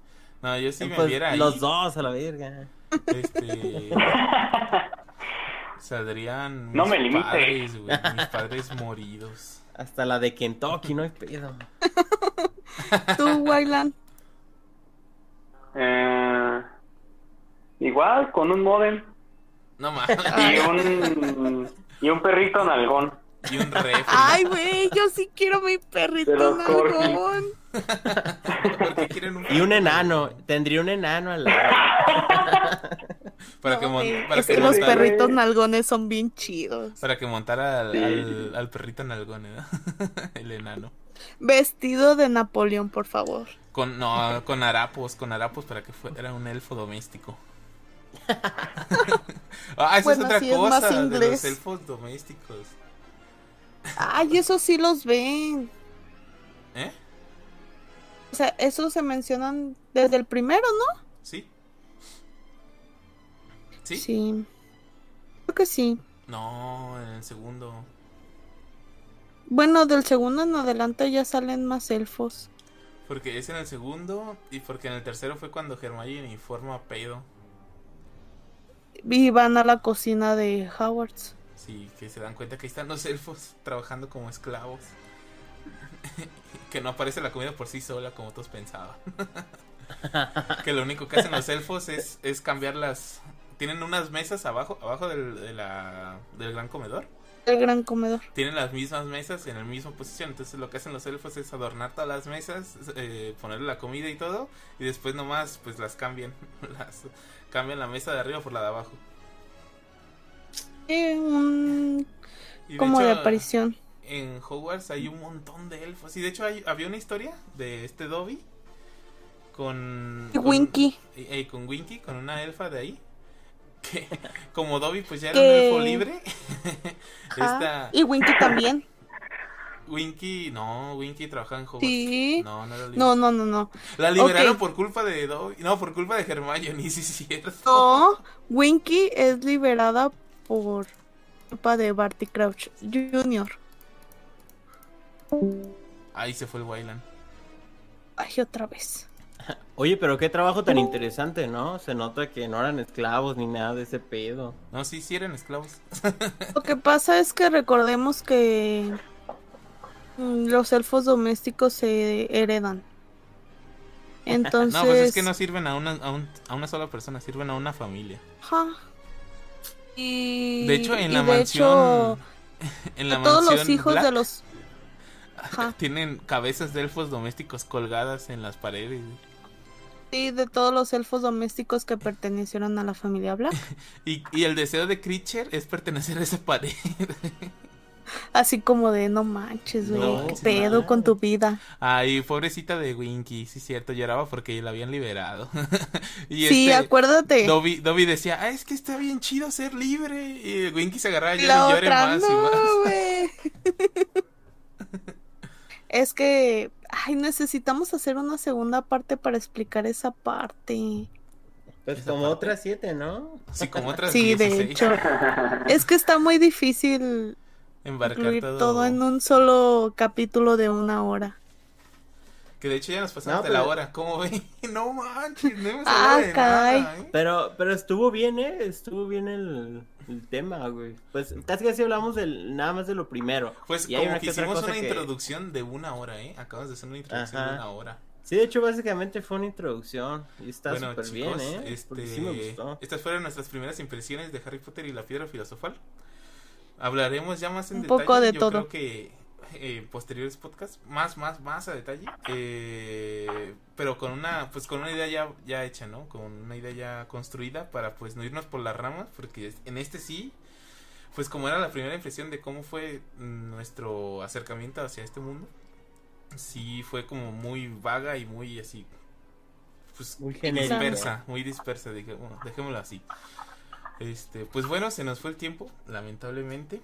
No, yo sí me Pues, viera ahí. los dos a la verga. Este [LAUGHS] saldrían No mis me limite. padres, güey, mis padres moridos. Hasta la de Kentucky, no hay pedo. Tú, Wayland. Eh, igual, con un modem No más. y un, y un perrito nalgón. Y un refri. Ay, güey, yo sí quiero mi perrito nalgón. Porque quieren un Y un enano. Tendría un enano al lado. [LAUGHS] para que, No, mon- güey, para es que que los montara- perritos nalgones son bien chidos. para que montara al, Sí. al, al perrito nalgón, ¿eh? [LAUGHS] el enano. Vestido de Napoleón, por favor. Con no, con harapos, con harapos para que fuera un elfo doméstico. [LAUGHS] ah, esa Bueno, es otra sí, es más cosa de los elfos domésticos. Ay, eso sí los ven. ¿Eh? O sea, esos se mencionan desde el primero, ¿no? ¿Sí? ¿Sí? Sí. Creo que sí. No, en el segundo. Bueno, del segundo en adelante ya salen más elfos. Porque es en el segundo y porque en el tercero fue cuando Hermione forma pedo. Y van a la cocina de Howards. Sí, que se dan cuenta que ahí están los elfos trabajando como esclavos. [LAUGHS] que no aparece la comida por sí sola como todos pensaban. [LAUGHS] que lo único que hacen los elfos es, es cambiar las... Tienen unas mesas abajo, abajo del, de la- del gran comedor. El gran comedor. Tienen las mismas mesas en la misma posición. Entonces lo que hacen los elfos es adornar todas las mesas, eh, ponerle la comida y todo. Y después nomás pues las cambian. [LAUGHS] Las, cambian la mesa de arriba por la de abajo. Eh, un... Y como de hecho, aparición. En Hogwarts hay un montón de elfos. Y de hecho hay, había una historia de este Dobby con... Con- Winky. eh, con Winky, con una elfa de ahí. Que [LAUGHS] como Dobby pues ya era Que- un elfo libre. [LAUGHS] Esta Y Winky también. Winky, no, Winky trabajaba en Hogwarts. Sí. No, no era libre. No, no, no, no. La liberaron por culpa de Dobby. No, por culpa de Hermione, [LAUGHS] sí, sí, cierto. No, Winky es liberada por culpa de Barty Crouch Jr. Ahí se fue el Wayland. Ay, otra vez. [LAUGHS] Oye, pero qué trabajo tan interesante, ¿no? Se nota que no eran esclavos ni nada de ese pedo. No, sí, sí eran esclavos. [LAUGHS] Lo que pasa es que recordemos que mm, los elfos domésticos se heredan. Entonces, [LAUGHS] No, pues es que no sirven a una, a, un- a una sola persona, sirven a una familia. Ajá. Y, De hecho, en y la mansión. hecho, [LAUGHS] en la a todos mansión los hijos Black, de los Ajá. Tienen cabezas de elfos domésticos colgadas en las paredes. Sí, de todos los elfos domésticos que pertenecieron a la familia Black. [LAUGHS] Y, y el deseo de Creature es pertenecer a esa pared. [LAUGHS] Así como de no manches, güey. No, ¿Qué pedo nada. con tu vida? Ay, pobrecita de Winky, sí, cierto, lloraba porque la habían liberado. [LAUGHS] y sí, este, acuérdate. Dobby, Dobby decía, ah, es que está bien chido ser libre. Y Winky se agarraba y la llore y llore otra más y no, más. [LAUGHS] güey. es que, ay, necesitamos hacer una segunda parte para explicar esa parte. Pues Esa como parte. otras siete, ¿no? Sí, como otras Sí, de 16. hecho. Es que está muy difícil Embarcar incluir todo. todo en un solo capítulo de una hora. Que de hecho ya nos pasamos No, de la pero- hora. ¿Cómo ven? [LAUGHS] No manches, no hemos Ah, de caray. nada, ¿eh? Pero, pero estuvo bien, ¿eh? Estuvo bien el, el tema, güey. Pues casi casi hablamos del, nada más de lo primero. Pues Y como una que hicimos una que- introducción de una hora, ¿eh? Acabas de hacer una introducción de Ajá. una hora. Sí, de hecho, básicamente fue una introducción. Y está bueno, súper bien, ¿eh? este, sí me gustó. estas fueron nuestras primeras impresiones de Harry Potter y la piedra filosofal. Hablaremos ya más en Un detalle. poco de yo todo. creo que eh, posteriores podcasts, más, más, más a detalle. Eh, pero con una, pues con una idea ya, ya hecha, ¿no? Con una idea ya construida para pues no irnos por las ramas, porque en este sí, pues como era la primera impresión de cómo fue nuestro acercamiento hacia este mundo, sí fue como muy vaga y muy así, pues Muy dispersa, muy dispersa, bueno, dejémoslo así. Este, pues bueno, se nos fue el tiempo, lamentablemente.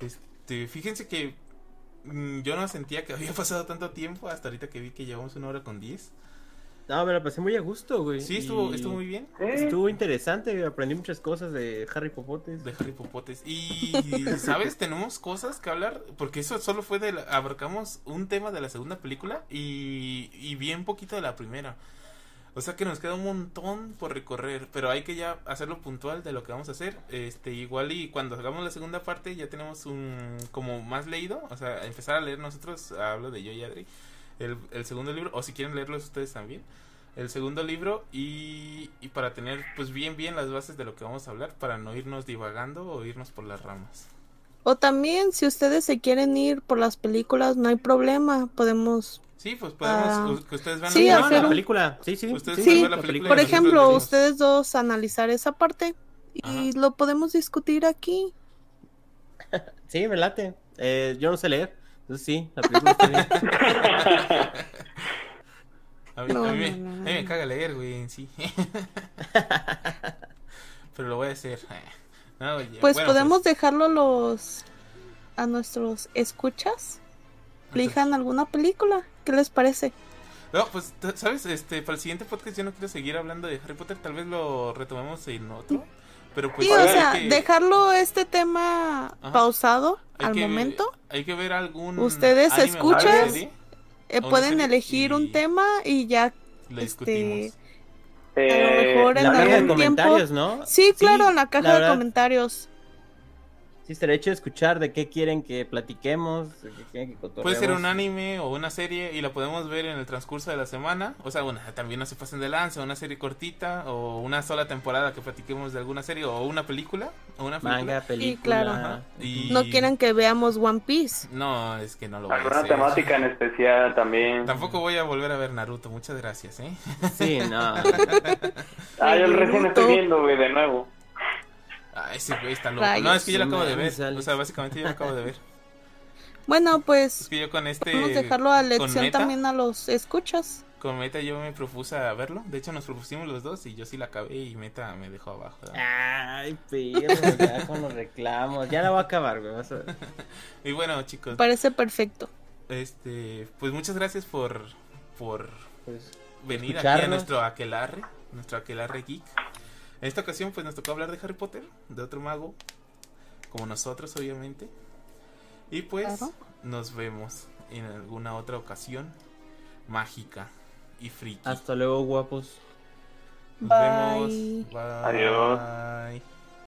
Este, fíjense que mm, yo no sentía que [LAUGHS] había pasado tanto tiempo hasta ahorita que vi que llevamos una hora con diez. No, me la pasé muy a gusto, güey. Sí, estuvo, y estuvo muy bien Estuvo interesante, aprendí muchas cosas de Harry Popotes. de Harry Popotes. Y, ¿sabes? Tenemos cosas que hablar, porque eso solo fue de la, abarcamos un tema de la segunda película y, y bien poquito de la primera. O sea que nos queda un montón por recorrer, pero hay que ya hacerlo puntual de lo que vamos a hacer. Este, igual y cuando hagamos la segunda parte ya tenemos un como más leído, o sea, empezar a leer nosotros, hablo de yo y Adri, el, el segundo libro, o si quieren leerlos ustedes también, el segundo libro y, y para tener pues bien bien las bases de lo que vamos a hablar, para no irnos divagando o irnos por las ramas. O también, si ustedes se quieren ir por las películas, no hay problema. Podemos, Sí, pues podemos, Ah. que ustedes vean Sí, la no, hacer la un- película. Sí, sí. Ustedes sí, ver la la película por ejemplo, ustedes dos analizar esa parte y Ajá. lo podemos discutir aquí. [LAUGHS] Sí, me late. Eh, yo no sé leer. Entonces sí, la película está bien. [LAUGHS] A mí, No, a mí- no, no, a mí me caga leer, güey, en sí. [LAUGHS] Pero lo voy a hacer. Oye, Pues bueno, podemos dejarlo los a nuestros escuchas. Elijan alguna película. ¿Qué les parece? No, pues, ¿sabes? Este, para el siguiente podcast yo no quiero seguir hablando de Harry Potter. Tal vez lo retomemos en otro. Pero pues Sí, o sea, que- dejarlo este tema Ajá. pausado hay al que- momento. Hay que ver algún. Ustedes escuchan, Eh, pueden elegir y- un tema y ya Lo Este, discutimos. Eh, mejor en La la caja de algún tiempo- comentarios, ¿no? Sí, claro, en la caja de verdad, comentarios. Sí, estaría hecho escuchar de qué quieren que platiquemos, de qué quieren que Puede ser un anime o una serie y la podemos ver en el transcurso de la semana. O sea, bueno, también no se pasen de lanza, una serie cortita o una sola temporada que platiquemos de alguna serie o una película o una película. Manga, película. claro. Ajá. Y- No quieren que veamos One Piece. No, es que no lo voy a alguna hacer. temática en especial también. Tampoco voy a volver a ver Naruto, muchas gracias, ¿eh? Sí, no. [LAUGHS] Ah, yo recién estoy viendo, güey, de nuevo. Ah, ese güey está loco. Rayos, No, es que yo lo acabo de ver. sales. O sea, básicamente yo lo acabo de ver. [LAUGHS] Bueno, Es pues que yo con este. podemos dejarlo a lección Meta, también a los escuchas. Con Meta yo me propuse a verlo. De hecho, nos propusimos los dos y yo sí la acabé y Meta me dejó abajo. ¿verdad? Ay, perro, [LAUGHS] ya con los reclamos. Ya la voy a acabar, güey. vas a ver. [LAUGHS] Y bueno, chicos, Parece perfecto. este, pues muchas gracias por, por Pues, venir aquí a nuestro aquelarre, nuestro aquelarre geek. En esta ocasión, pues nos tocó hablar de Harry Potter, de otro mago, como nosotros, obviamente. Y pues Claro. nos vemos en alguna otra ocasión mágica y friki. hasta luego, guapos. Nos Bye. vemos. Bye. Adiós. Bye.